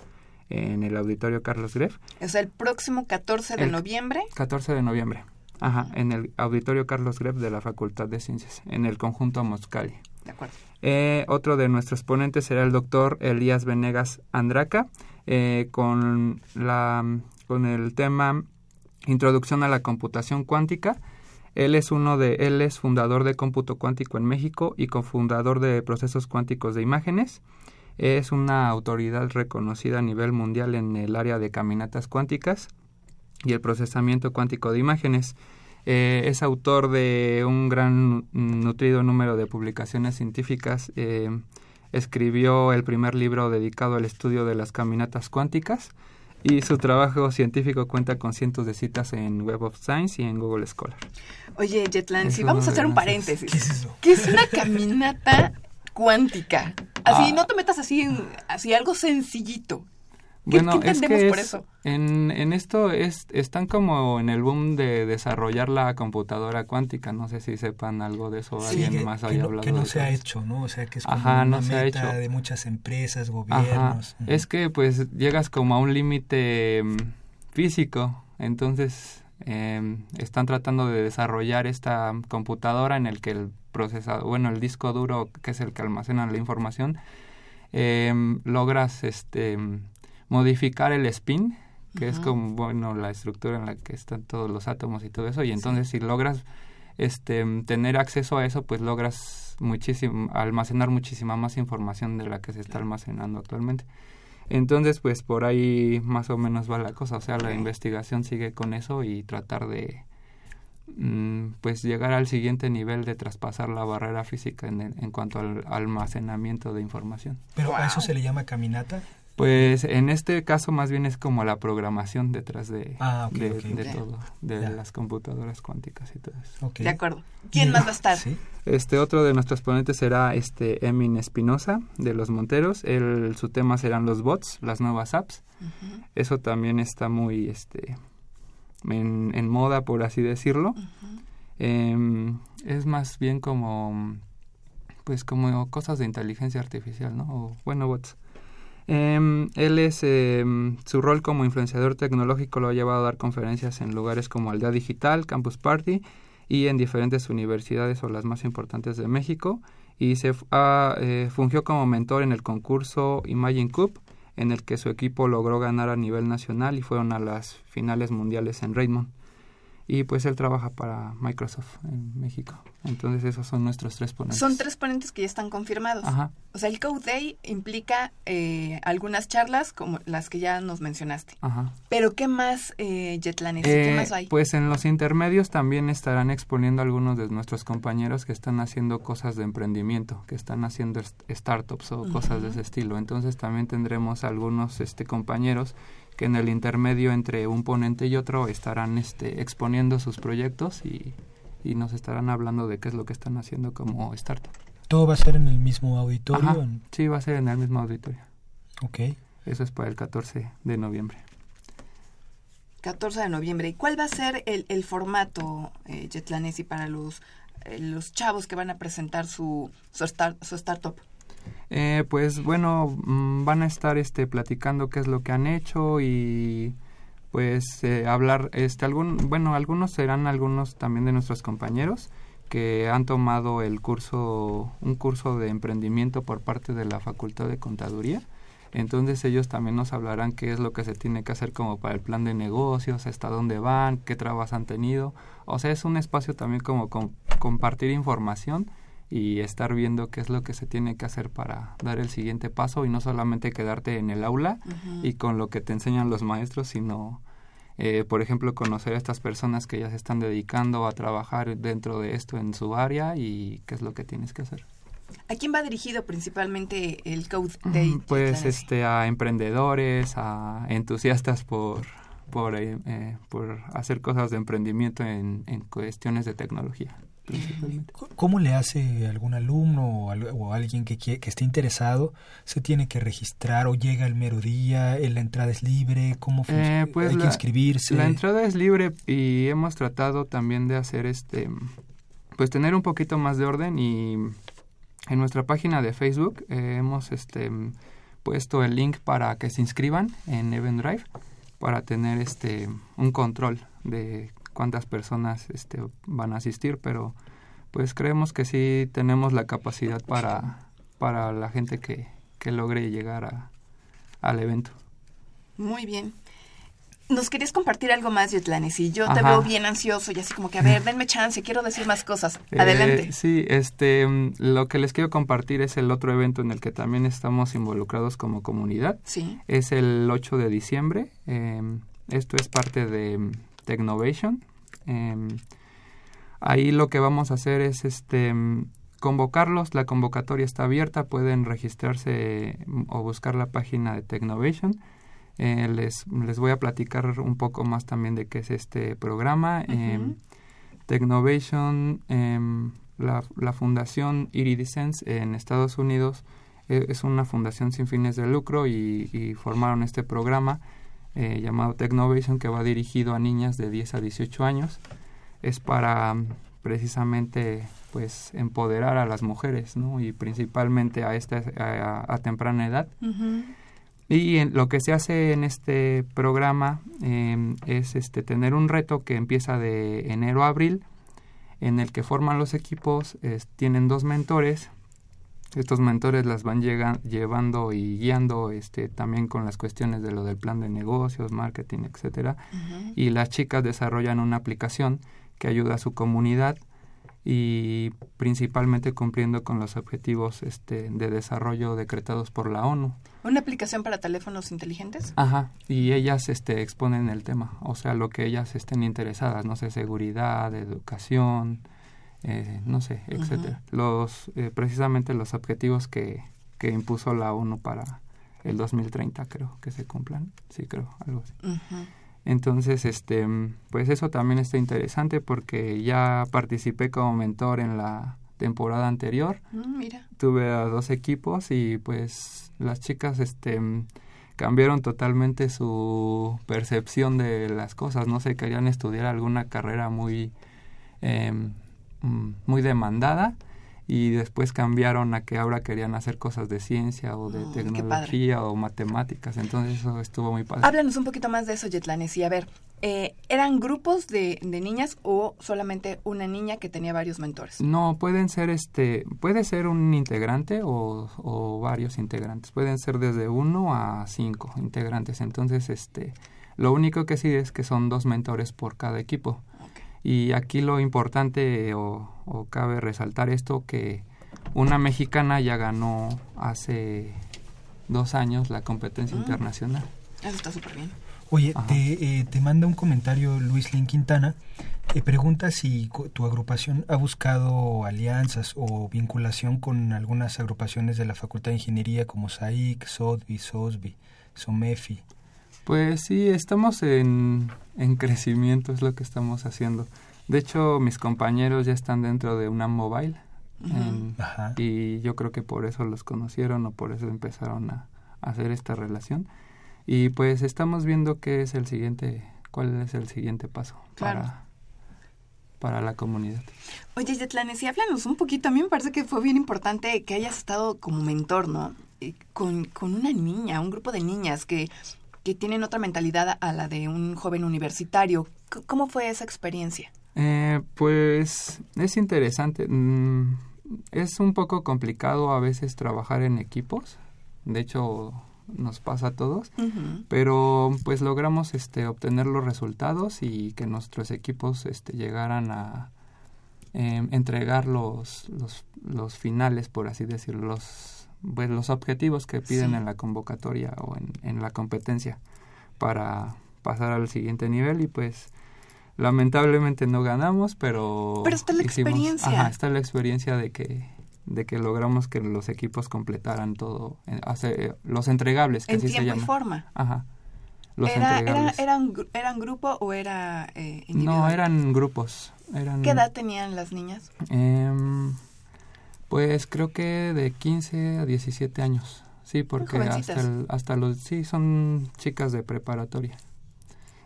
en el auditorio Carlos Greff. Es el próximo 14 de noviembre. 14 de noviembre. Ajá, en el Auditorio Carlos Greff de la Facultad de Ciencias, en el conjunto Moscali. Eh, otro de nuestros ponentes será el doctor Elías Venegas Andraca, eh, con, la, con el tema Introducción a la computación cuántica. Él es uno de, él es fundador de Cómputo Cuántico en México y cofundador de Procesos Cuánticos de Imágenes. Es una autoridad reconocida a nivel mundial en el área de caminatas cuánticas y el procesamiento cuántico de imágenes. Eh, es autor de un gran nutrido número de publicaciones científicas. Eh, escribió el primer libro dedicado al estudio de las caminatas cuánticas y su trabajo científico cuenta con cientos de citas en Web of Science y en Google Scholar. Oye, Jetland, si vamos a hacer un paréntesis. ¿Qué es eso? ¿Qué es una caminata cuántica? Así, Ah. no te metas así, en- así algo sencillito. ¿Qué, Bueno, qué es entendemos que por es- eso? En, en esto es, están como en el boom de desarrollar la computadora cuántica. No sé si sepan algo de eso. Sí, alguien que, más que haya no, hablado que no de se ha eso. hecho, ¿no? O sea, que es como Ajá, una no se ha meta hecho. de muchas empresas, Ajá. gobiernos. Es que pues llegas como a un límite mm, físico. Entonces em, están tratando de desarrollar esta computadora en el que el procesador, bueno, el disco duro, que es el que almacena la información, em, logras este modificar el spin que es como bueno la estructura en la que están todos los átomos y todo eso. Y entonces si logras este tener acceso a eso pues logras muchísimo almacenar muchísima más información de la que se está almacenando actualmente. Entonces pues por ahí más o menos va la cosa. O sea la investigación sigue con eso y tratar de mm, pues llegar al siguiente nivel de traspasar la barrera física en, el- en cuanto al almacenamiento de información. Pero a eso se le llama caminata. Pues en este caso más bien es como la programación detrás de, Ah, de, de todo, de las computadoras cuánticas y todo eso. De acuerdo. ¿Quién más va a estar? Sí. Este otro de nuestros ponentes será este Emin Espinosa de los Monteros. Él, su tema serán los bots, las nuevas apps. Eso también está muy este en, en moda, por así decirlo. Em, es más bien como pues como cosas de inteligencia artificial, ¿no? O, bueno, bots. Em, él es em, su rol como influenciador tecnológico lo ha llevado a dar conferencias en lugares como Aldea Digital, Campus Party y en diferentes universidades o las más importantes de México y se fu- ah, eh, fungió como mentor en el concurso Imagine Cup en el que su equipo logró ganar a nivel nacional y fueron a las finales mundiales en Raymond. Y pues él trabaja para Microsoft en México. Entonces esos son nuestros tres ponentes. Son tres ponentes que ya están confirmados. Ajá. O sea, el Code Day implica eh, algunas charlas como las que ya nos mencionaste. Ajá. Pero ¿qué más, eh, Jetlanes? ¿Qué Eh, más hay? Pues en los intermedios también estarán exponiendo algunos de nuestros compañeros que están haciendo cosas de emprendimiento, que están haciendo startups o cosas de ese estilo. Entonces también tendremos algunos este compañeros que en el intermedio entre un ponente y otro estarán este exponiendo sus proyectos y, y nos estarán hablando de qué es lo que están haciendo como startup. Todo va a ser en el mismo auditorio. Ajá. en- Sí, va a ser en el mismo auditorio. Ok. Eso es para el 14 de noviembre. 14 de noviembre. ¿Y cuál va a ser el, el formato, eh, Jetlanesi, para los, eh, los chavos que van a presentar su, su, start- su startup? Eh, pues bueno, mm, van a estar este platicando qué es lo que han hecho y pues eh, hablar este algún bueno, algunos serán algunos también de nuestros compañeros que han tomado el curso un curso de emprendimiento por parte de la Facultad de Contaduría. Entonces ellos también nos hablarán qué es lo que se tiene que hacer como para el plan de negocios, hasta dónde van, qué trabas han tenido. O sea, es un espacio también como com- compartir información y estar viendo qué es lo que se tiene que hacer para dar el siguiente paso y no solamente quedarte en el aula y con lo que te enseñan los maestros, sino, eh, por ejemplo, conocer a estas personas que ya se están dedicando a trabajar dentro de esto en su área y qué es lo que tienes que hacer. ¿A quién va dirigido principalmente el Code Day? Pues este a emprendedores, a entusiastas por por, eh, eh, por hacer cosas de emprendimiento en, en cuestiones de tecnología principalmente. ¿Cómo le hace algún alumno o, al- o alguien que, que esté interesado? ¿Se tiene que registrar o llega el mero día? eh, ¿La entrada es libre? ¿Cómo funciona? Eh, pues ¿Hay que inscribirse? La entrada es libre y hemos tratado también de hacer este, pues tener un poquito más de orden y en nuestra página de Facebook eh, hemos este puesto el link para que se inscriban en Event Drive para tener este un control de cuántas personas este, van a asistir, pero pues creemos que sí tenemos la capacidad para, para la gente que, que logre llegar a, al evento. Muy bien. Nos querías compartir algo más, Yetlanes, y yo te veo bien ansioso y así como que, a ver, denme chance, quiero decir más cosas. Eh, Adelante. sí, este, lo que les quiero compartir es el otro evento en el que también estamos involucrados como comunidad. Sí. Es el 8 de diciembre. Em, esto es parte de Technovation. Em, ahí lo que vamos a hacer es este mm, convocarlos. La convocatoria está abierta. Pueden registrarse o buscar la página de Technovation eh, les, les voy a platicar un poco más también de qué es este programa. Uh Technovation, em, la, la, fundación Iridescence en Estados Unidos e, es una fundación sin fines de lucro y, formaron este programa eh, llamado Technovation que va dirigido a niñas de 10 a 18 años. Es para precisamente pues empoderar a las mujeres, ¿no? Y principalmente a esta a, temprana edad. Y lo que se hace en este programa em, es este, tener un reto que empieza de enero a abril, en el que forman los equipos, tienen dos mentores. Estos mentores las van llevando y guiando este, también con las cuestiones de lo del plan de negocios, marketing, etcétera. Y las chicas desarrollan una aplicación que ayuda a su comunidad y principalmente cumpliendo con los objetivos este, de desarrollo decretados por la ONU. ¿Una aplicación para teléfonos inteligentes? Ajá, y ellas este, exponen el tema, o sea, lo que ellas estén interesadas, no sé, seguridad, educación, eh, no sé, etcétera. Los, eh, precisamente los objetivos que, que impuso la ONU para el 2030, creo que se cumplan, sí, creo, algo así. Entonces, este, pues eso también está interesante porque ya participé como mentor en la temporada anterior. Mm, mira. Tuve a dos equipos y pues las chicas, este, cambiaron totalmente su percepción de las cosas. No sé, querían estudiar alguna carrera muy, eh, muy demandada y después cambiaron a que ahora querían hacer cosas de ciencia o de mm, tecnología o matemáticas, entonces eso estuvo muy padre. Háblanos un poquito más de eso, Yetlanes, y a ver, eh, ¿eran grupos de, de, niñas o solamente una niña que tenía varios mentores? No, pueden ser, este, puede ser un integrante o, o varios integrantes, pueden ser desde uno a cinco integrantes, entonces, este, lo único que sí es que son dos mentores por cada equipo. Y aquí lo importante o, cabe resaltar esto que una mexicana ya ganó hace dos años la competencia mm. internacional. Eso está súper bien. Oye, te, eh, te, manda un comentario Luis Lin Quintana. Eh, pregunta si tu agrupación ha buscado alianzas o vinculación con algunas agrupaciones de la Facultad de Ingeniería como SAIC, SODBI, SOSBI, SOMEFI. Pues sí, estamos en, en crecimiento, es lo que estamos haciendo. De hecho, mis compañeros ya están dentro de una mobile y yo creo que por eso los conocieron o por eso empezaron a, hacer esta relación. Y pues estamos viendo qué es el siguiente, cuál es el siguiente paso para, para la comunidad. Oye, Yetlanes, y háblanos un poquito. A mí me parece que fue bien importante que hayas estado como mentor, ¿no? Con, con una niña, un grupo de niñas que que tienen otra mentalidad a la de un joven universitario. ¿Cómo fue esa experiencia? Eh, pues es interesante. Mm, es un poco complicado a veces trabajar en equipos. De hecho, nos pasa a todos. Pero pues logramos este, obtener los resultados y que nuestros equipos este, llegaran a em, entregar los, los, los finales, por así decirlo, los pues, los objetivos que piden en la convocatoria o en, en, la competencia para pasar al siguiente nivel y pues lamentablemente no ganamos pero pero está la experiencia. ajá, está la experiencia de que de que logramos que los equipos completaran todo eh, hace, los entregables que en así tiempo se llama. y forma. Ajá los era, entregables. Era, eran eran grupo o era eh, individual? no eran grupos eran qué edad tenían las niñas eh, pues creo que de 15 a 17 años. Sí, porque hasta, hasta los... Sí, son chicas de preparatoria.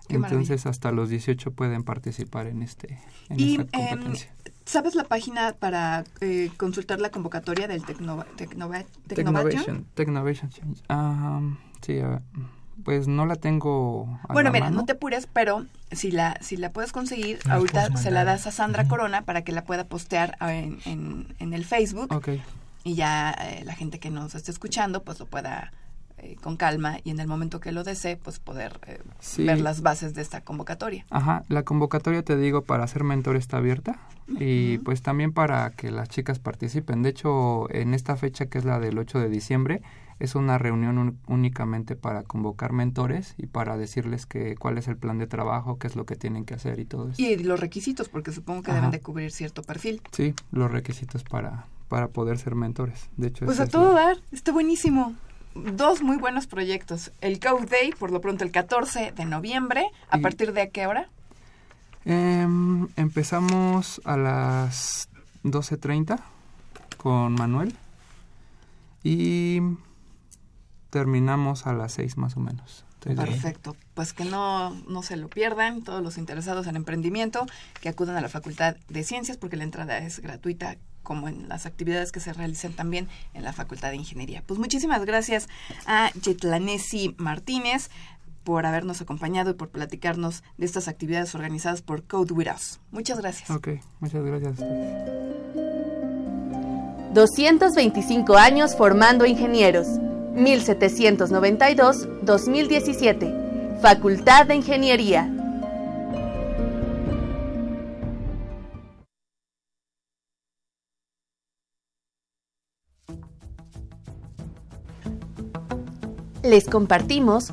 Entonces hasta los 18 pueden participar en este en y, esta em. ¿Sabes la página para eh, consultar la convocatoria del Tecno, Tecnova, Technovation? Technovation. Um, sí, pues no la tengo. A bueno, la mira, mano. no te apures, pero si la si la puedes conseguir, ahorita puedes se la das a Sandra. Corona para que la pueda postear ah, en, en, en el Facebook Ok, y ya eh, la gente que nos esté escuchando pues lo pueda eh, con calma y en el momento que lo desee pues poder eh, Sí. ver las bases de esta convocatoria. Ajá, la convocatoria, te digo, para ser mentor está abierta y pues también para que las chicas participen. De hecho, en esta fecha que es la del 8 de diciembre, es una reunión un- únicamente para convocar mentores y para decirles que cuál es el plan de trabajo, qué es lo que tienen que hacer y todo eso. Y los requisitos, porque supongo que Ajá. deben de cubrir cierto perfil. Sí, los requisitos para, para poder ser mentores. De hecho, Pues a todo la- dar, está buenísimo. Dos muy buenos proyectos. El Code Day, por lo pronto el 14 de noviembre. ¿A Y- partir de qué hora? Em, empezamos a las 12.30 con Manuel y terminamos a las 6 más o menos. Entonces, Perfecto. Pues que no, no se lo pierdan, todos los interesados en emprendimiento, que acudan a la Facultad de Ciencias, porque la entrada es gratuita, como en las actividades que se realicen también en la Facultad de Ingeniería. Pues muchísimas gracias a Yetlanesi Martínez por habernos acompañado y por platicarnos de estas actividades organizadas por Code With Us. Muchas gracias. Ok, muchas gracias a ustedes. 225 años formando ingenieros. 1792-2017. Facultad de Ingeniería. Les compartimos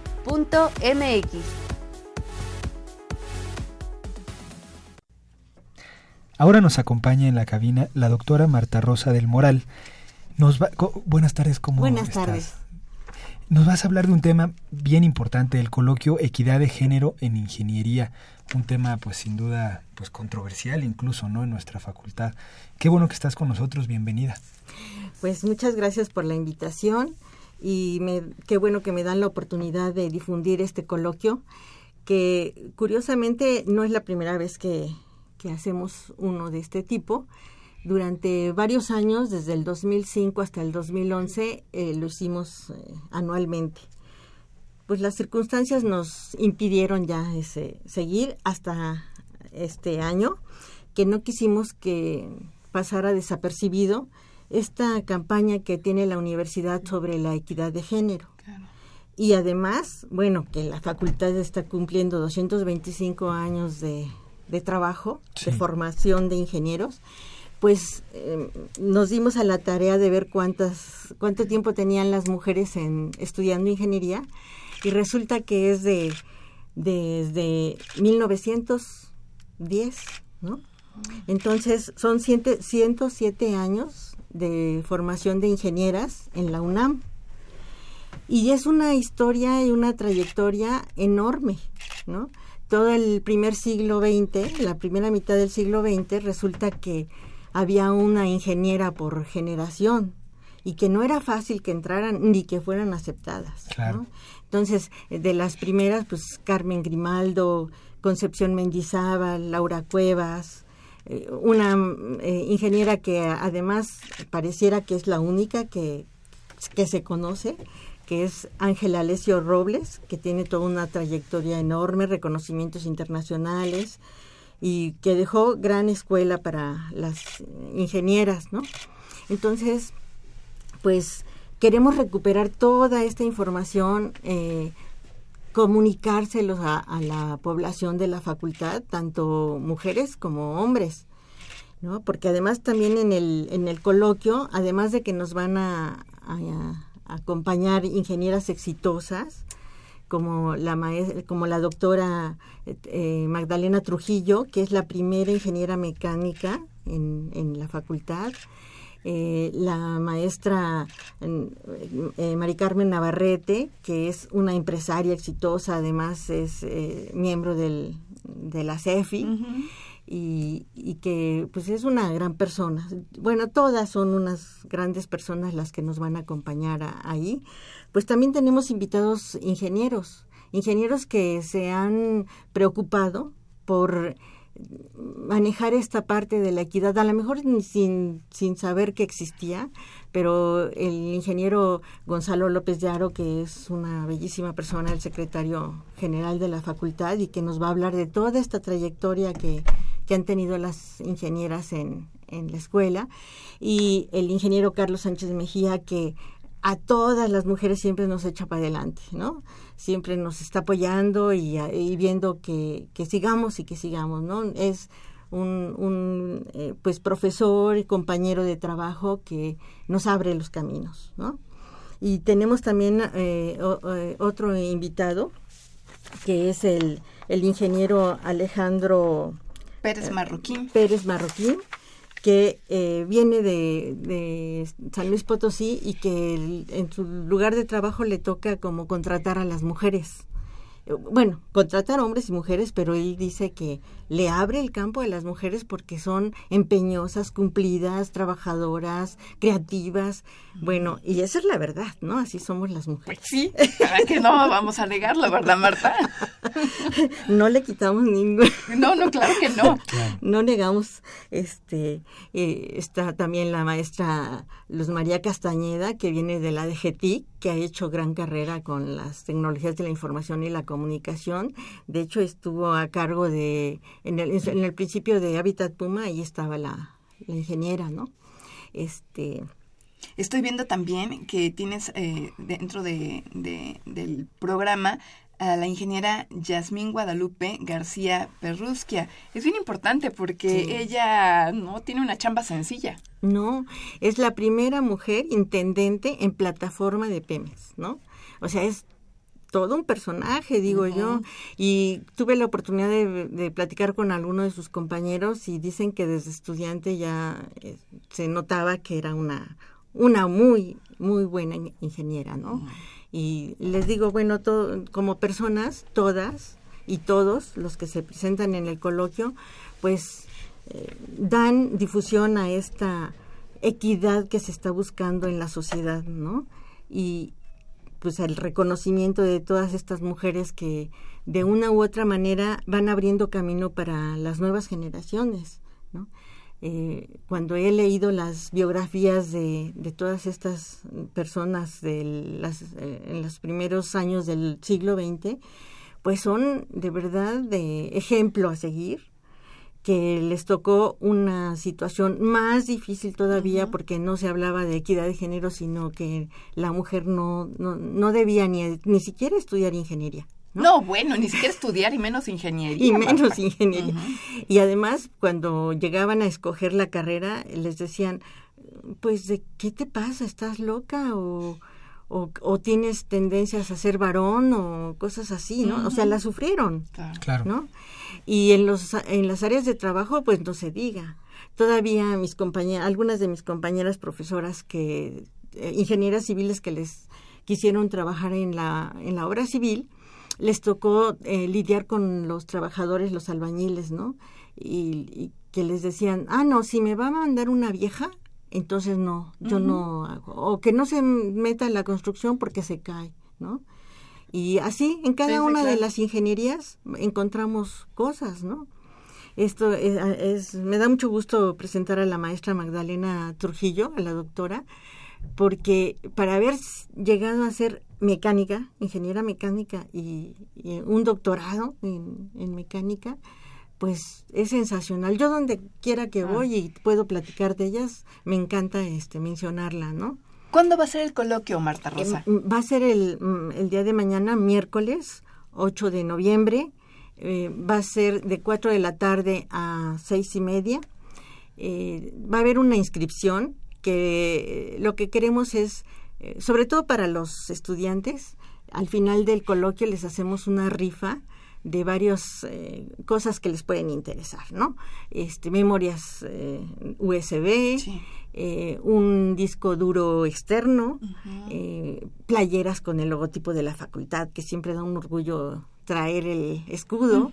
Ahora nos acompaña en la cabina la doctora Marta Rosa del Moral. Nos va, co- buenas tardes, ¿cómo Buenas estás? tardes. Nos vas a hablar de un tema bien importante, el coloquio Equidad de Género en Ingeniería, un tema pues sin duda pues controversial incluso, ¿no? En nuestra facultad. Qué bueno que estás con nosotros, bienvenida. Pues muchas gracias por la invitación y me, qué bueno que me dan la oportunidad de difundir este coloquio, que curiosamente no es la primera vez que, que hacemos uno de este tipo. Durante varios años, desde el 2005 hasta el 2011, eh, lo hicimos eh, anualmente. Pues las circunstancias nos impidieron ya ese, seguir hasta este año, que no quisimos que pasara desapercibido esta campaña que tiene la universidad sobre la equidad de género. Y además, bueno, que la facultad está cumpliendo 225 años de, de trabajo, de formación de ingenieros, pues eh, nos dimos a la tarea de ver cuántas, cuánto tiempo tenían las mujeres en, estudiando ingeniería y resulta que es de desde 1910, ¿no? Entonces son ciento- 107 años de formación de ingenieras en la UNAM. Y es una historia y una trayectoria enorme, ¿no? Todo el primer siglo XX, la primera mitad del siglo XX, resulta que había una ingeniera por generación y que no era fácil que entraran ni que fueran aceptadas. Entonces, de las primeras, pues Carmen Grimaldo, Concepción Mendizábal, Laura Cuevas, eh, una eh, ingeniera que además pareciera que es la única que, que se conoce, que es Ángela Alessio Robles, que tiene toda una trayectoria enorme, reconocimientos internacionales y que dejó gran escuela para las ingenieras, ¿no? Entonces, pues queremos recuperar toda esta información, eh, comunicárselos a, la población de la facultad, tanto mujeres como hombres. ¿no? Porque además también en el, en el coloquio, además de que nos van a, acompañar ingenieras exitosas, como la, como la doctora eh, Magdalena Trujillo, que es la primera ingeniera mecánica en, en la facultad, eh, la maestra eh, Mari Carmen Navarrete, que es una empresaria exitosa, además es eh, miembro del, de la CEFI. y, y, que pues es una gran persona. Bueno, todas son unas grandes personas las que nos van a acompañar ahí. Pues también tenemos invitados ingenieros, ingenieros que se han preocupado por manejar esta parte de la equidad, a lo mejor sin, sin saber que existía, pero el ingeniero Gonzalo López de Aro, que es una bellísima persona, el secretario general de la facultad, y que nos va a hablar de toda esta trayectoria que, que han tenido las ingenieras en, en la escuela, y el ingeniero Carlos Sánchez Mejía, que a todas las mujeres siempre nos echa para adelante, ¿no? Siempre nos está apoyando y, viendo que, que, sigamos y que sigamos, ¿no? Es un, un eh, pues profesor y compañero de trabajo que nos abre los caminos, ¿no? Y tenemos también eh, eh, otro invitado que es el, el ingeniero Alejandro Pérez Marroquín. Pérez Marroquín, que eh, viene de, de, San Luis Potosí y que en su lugar de trabajo le toca como contratar a las mujeres bueno, contratar hombres y mujeres, pero él dice que le abre el campo a las mujeres porque son empeñosas, cumplidas, trabajadoras, creativas. Bueno, y esa es la verdad, ¿no? Así somos las mujeres. Pues sí, para que no vamos a negarlo, ¿verdad, Marta? no le quitamos ningún. No, no, claro que no. No negamos, este, eh, está también la maestra Luz María Castañeda, que viene de la DGTIC, que ha hecho gran carrera con las tecnologías de la información y la comunicación. De hecho, estuvo a cargo de, en el, en el principio de Habitat Puma, ahí estaba la, ingeniera, ¿no? Este, Estoy viendo también que tienes eh, dentro de, del programa a la ingeniera Yasmín Guadalupe García Perrusquia. Es bien importante porque ella no tiene una chamba sencilla. No, es la primera mujer intendente en plataforma de Pemex, ¿no? O sea, es todo un personaje, digo yo. Y tuve la oportunidad de, platicar con algunos de sus compañeros y dicen que desde estudiante ya eh, se notaba que era una, una muy, muy buena ingeniera, ¿no? Y les digo, bueno, todo, como personas, todas y todos los que se presentan en el coloquio, pues eh, dan difusión a esta equidad que se está buscando en la sociedad, ¿no? Y pues el reconocimiento de todas estas mujeres que de una u otra manera van abriendo camino para las nuevas generaciones, ¿no? Eh, cuando he leído las biografías de, de todas estas personas de las, eh, en los primeros años del siglo XX, pues son de verdad de ejemplo a seguir, que les tocó una situación más difícil todavía porque no se hablaba de equidad de género, sino que la mujer no, no, no debía ni, ni siquiera estudiar ingeniería. ¿no? bueno, ni siquiera estudiar y menos ingeniería. Y menos ingeniería. Y además, cuando llegaban a escoger la carrera, les decían, pues, ¿de qué te pasa? ¿Estás loca? O, o, tienes tendencias a ser varón o cosas así, ¿no? O sea, la sufrieron. Claro. ¿No? Y en, los, en las áreas de trabajo, pues no se diga. Todavía mis compañeras, algunas de mis compañeras profesoras que, eh, ingenieras civiles que les quisieron trabajar en la, en la obra civil, les tocó eh, lidiar con los trabajadores, los albañiles, ¿no? Y, que les decían, ah, no, si me va a mandar una vieja, entonces no, yo no hago. O que no se meta en la construcción porque se cae, ¿no? Y así, en cada una de las ingenierías encontramos cosas, ¿no? Esto es, me da mucho gusto presentar a la maestra Magdalena Trujillo, a la doctora, porque para haber llegado a ser mecánica, ingeniera mecánica y, un doctorado en, mecánica, pues es sensacional. Yo donde quiera que ah. voy y puedo platicar de ellas, me encanta este mencionarla, ¿no? ¿Cuándo va a ser el coloquio, Marta Rosa? va a ser el, el día de mañana, miércoles 8 de noviembre. Eh, va a ser de 4 de la tarde a 6 y media. Eh, va a haber una inscripción que lo que queremos es, eh, sobre todo para los estudiantes, al final del coloquio les hacemos una rifa de varias cosas que les pueden interesar, ¿no? Este, memorias USB, un disco duro externo, playeras con el logotipo de la facultad, que siempre da un orgullo traer el escudo,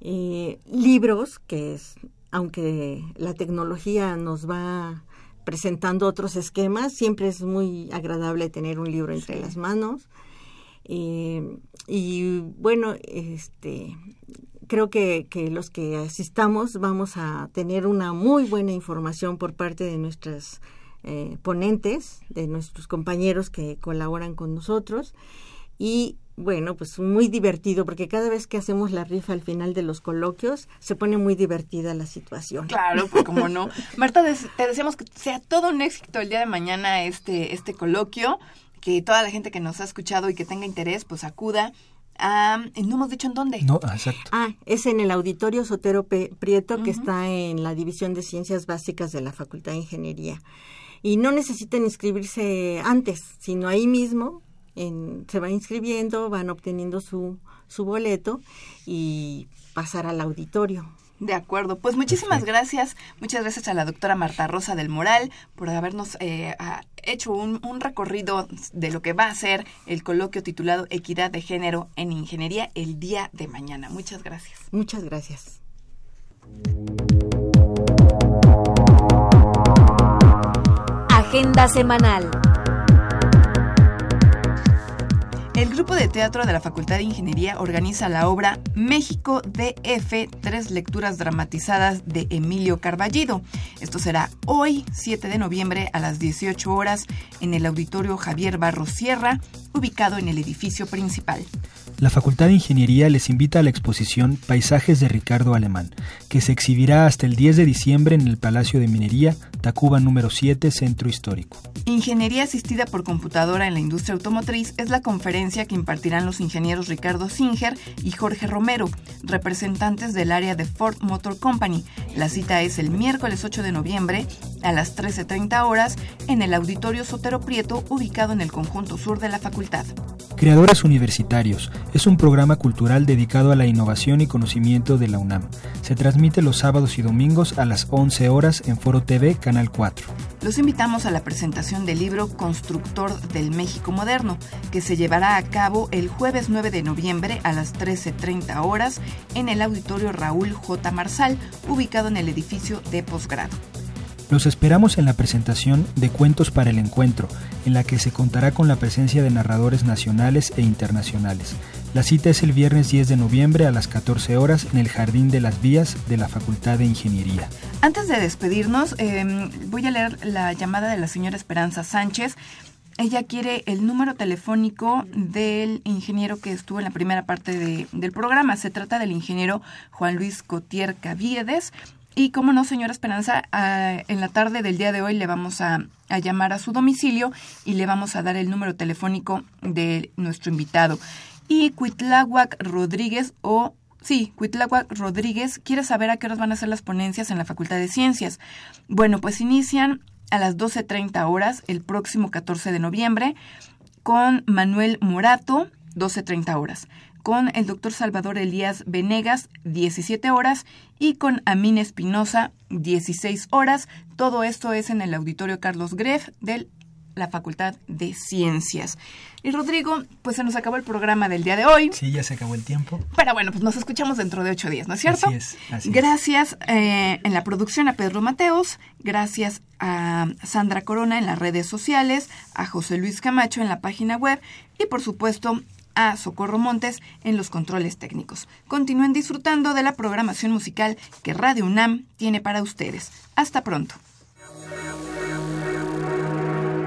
eh, libros, que es, aunque la tecnología nos va presentando otros esquemas, siempre es muy agradable tener un libro entre las manos. Eh, y bueno, este, creo que, que, los que asistamos vamos a tener una muy buena información por parte de nuestras eh, ponentes, de nuestros compañeros que colaboran con nosotros. Y bueno, pues muy divertido, porque cada vez que hacemos la rifa al final de los coloquios, se pone muy divertida la situación. Claro, pues como no. Marta, te deseamos que sea todo un éxito el día de mañana este, este coloquio, que toda la gente que nos ha escuchado y que tenga interés, pues acuda. a no hemos dicho en dónde. No, ah, exacto. Ah, es en el Auditorio Sotero Prieto, que está en la División de Ciencias Básicas de la Facultad de Ingeniería. Y no necesitan inscribirse antes, sino ahí mismo se va inscribiendo, van obteniendo su, su boleto y pasar al auditorio. De acuerdo, pues muchísimas gracias, muchas gracias a la doctora Marta Rosa del Moral por habernos eh, hecho un, un, recorrido de lo que va a ser el coloquio titulado Equidad de Género en Ingeniería el día de mañana. Muchas gracias. Muchas gracias. Agenda semanal. El grupo de teatro de la Facultad de Ingeniería organiza la obra México DF, tres lecturas dramatizadas de Emilio Carballido. Esto será hoy, 7 de noviembre, a las 18 horas, en el auditorio Javier Barro Sierra, ubicado en el edificio principal. La Facultad de Ingeniería les invita a la exposición Paisajes de Ricardo Alemán, que se exhibirá hasta el 10 de diciembre en el Palacio de Minería, Tacuba número 7, Centro Histórico. Ingeniería asistida por computadora en la industria automotriz es la conferencia que impartirán los ingenieros Ricardo Singer y Jorge Romero, representantes del área de Ford Motor Company. La cita es el miércoles 8 de noviembre a las 13.30 horas en el Auditorio Sotero Prieto, ubicado en el conjunto sur de la facultad. Creadores Universitarios es un programa cultural dedicado a la innovación y conocimiento de la UNAM. Se transmite los sábados y domingos a las 11 horas en Foro TV, Canal 4. Los invitamos a la presentación del libro Constructor del México Moderno, que se llevará a cabo el jueves 9 de noviembre a las 13.30 horas en el Auditorio Raúl J. Marsal, ubicado en el edificio de posgrado. Los esperamos en la presentación de Cuentos para el Encuentro, en la que se contará con la presencia de narradores nacionales e internacionales. La cita es el viernes 10 de noviembre a las 14 horas en el Jardín de las Vías de la Facultad de Ingeniería. Antes de despedirnos, em, voy a leer la llamada de la señora Esperanza Sánchez. Ella quiere el número telefónico del ingeniero que estuvo en la primera parte del programa. Se trata del ingeniero Juan Luis Cotier Caviedes. Y como no, señora Esperanza, en la tarde del día de hoy le vamos a, llamar a su domicilio y le vamos a dar el número telefónico de nuestro invitado. Y Cuitláhuac Rodríguez o Sí, Cuitláhuac Rodríguez quiere saber a qué horas van a ser las ponencias en la Facultad de Ciencias. Bueno, pues inician a las 12.30 horas el próximo 14 de noviembre con Manuel Morato, 12.30 horas con el doctor Salvador Elías Venegas, 17 horas, y con Amin Espinosa, 16 horas. Todo esto es en el auditorio Carlos Greff de la Facultad de Ciencias. Y Rodrigo, pues se nos acabó el programa del día de hoy. Sí, ya se acabó el tiempo. Pero bueno, pues nos escuchamos dentro de ocho días, ¿no es cierto? Así es. Así gracias eh, en la producción a Pedro Mateos, gracias a Sandra Corona en las redes sociales, a José Luis Camacho en la página web y por supuesto a Socorro Montes en los controles técnicos. Continúen disfrutando de la programación musical que Radio UNAM tiene para ustedes. Hasta pronto.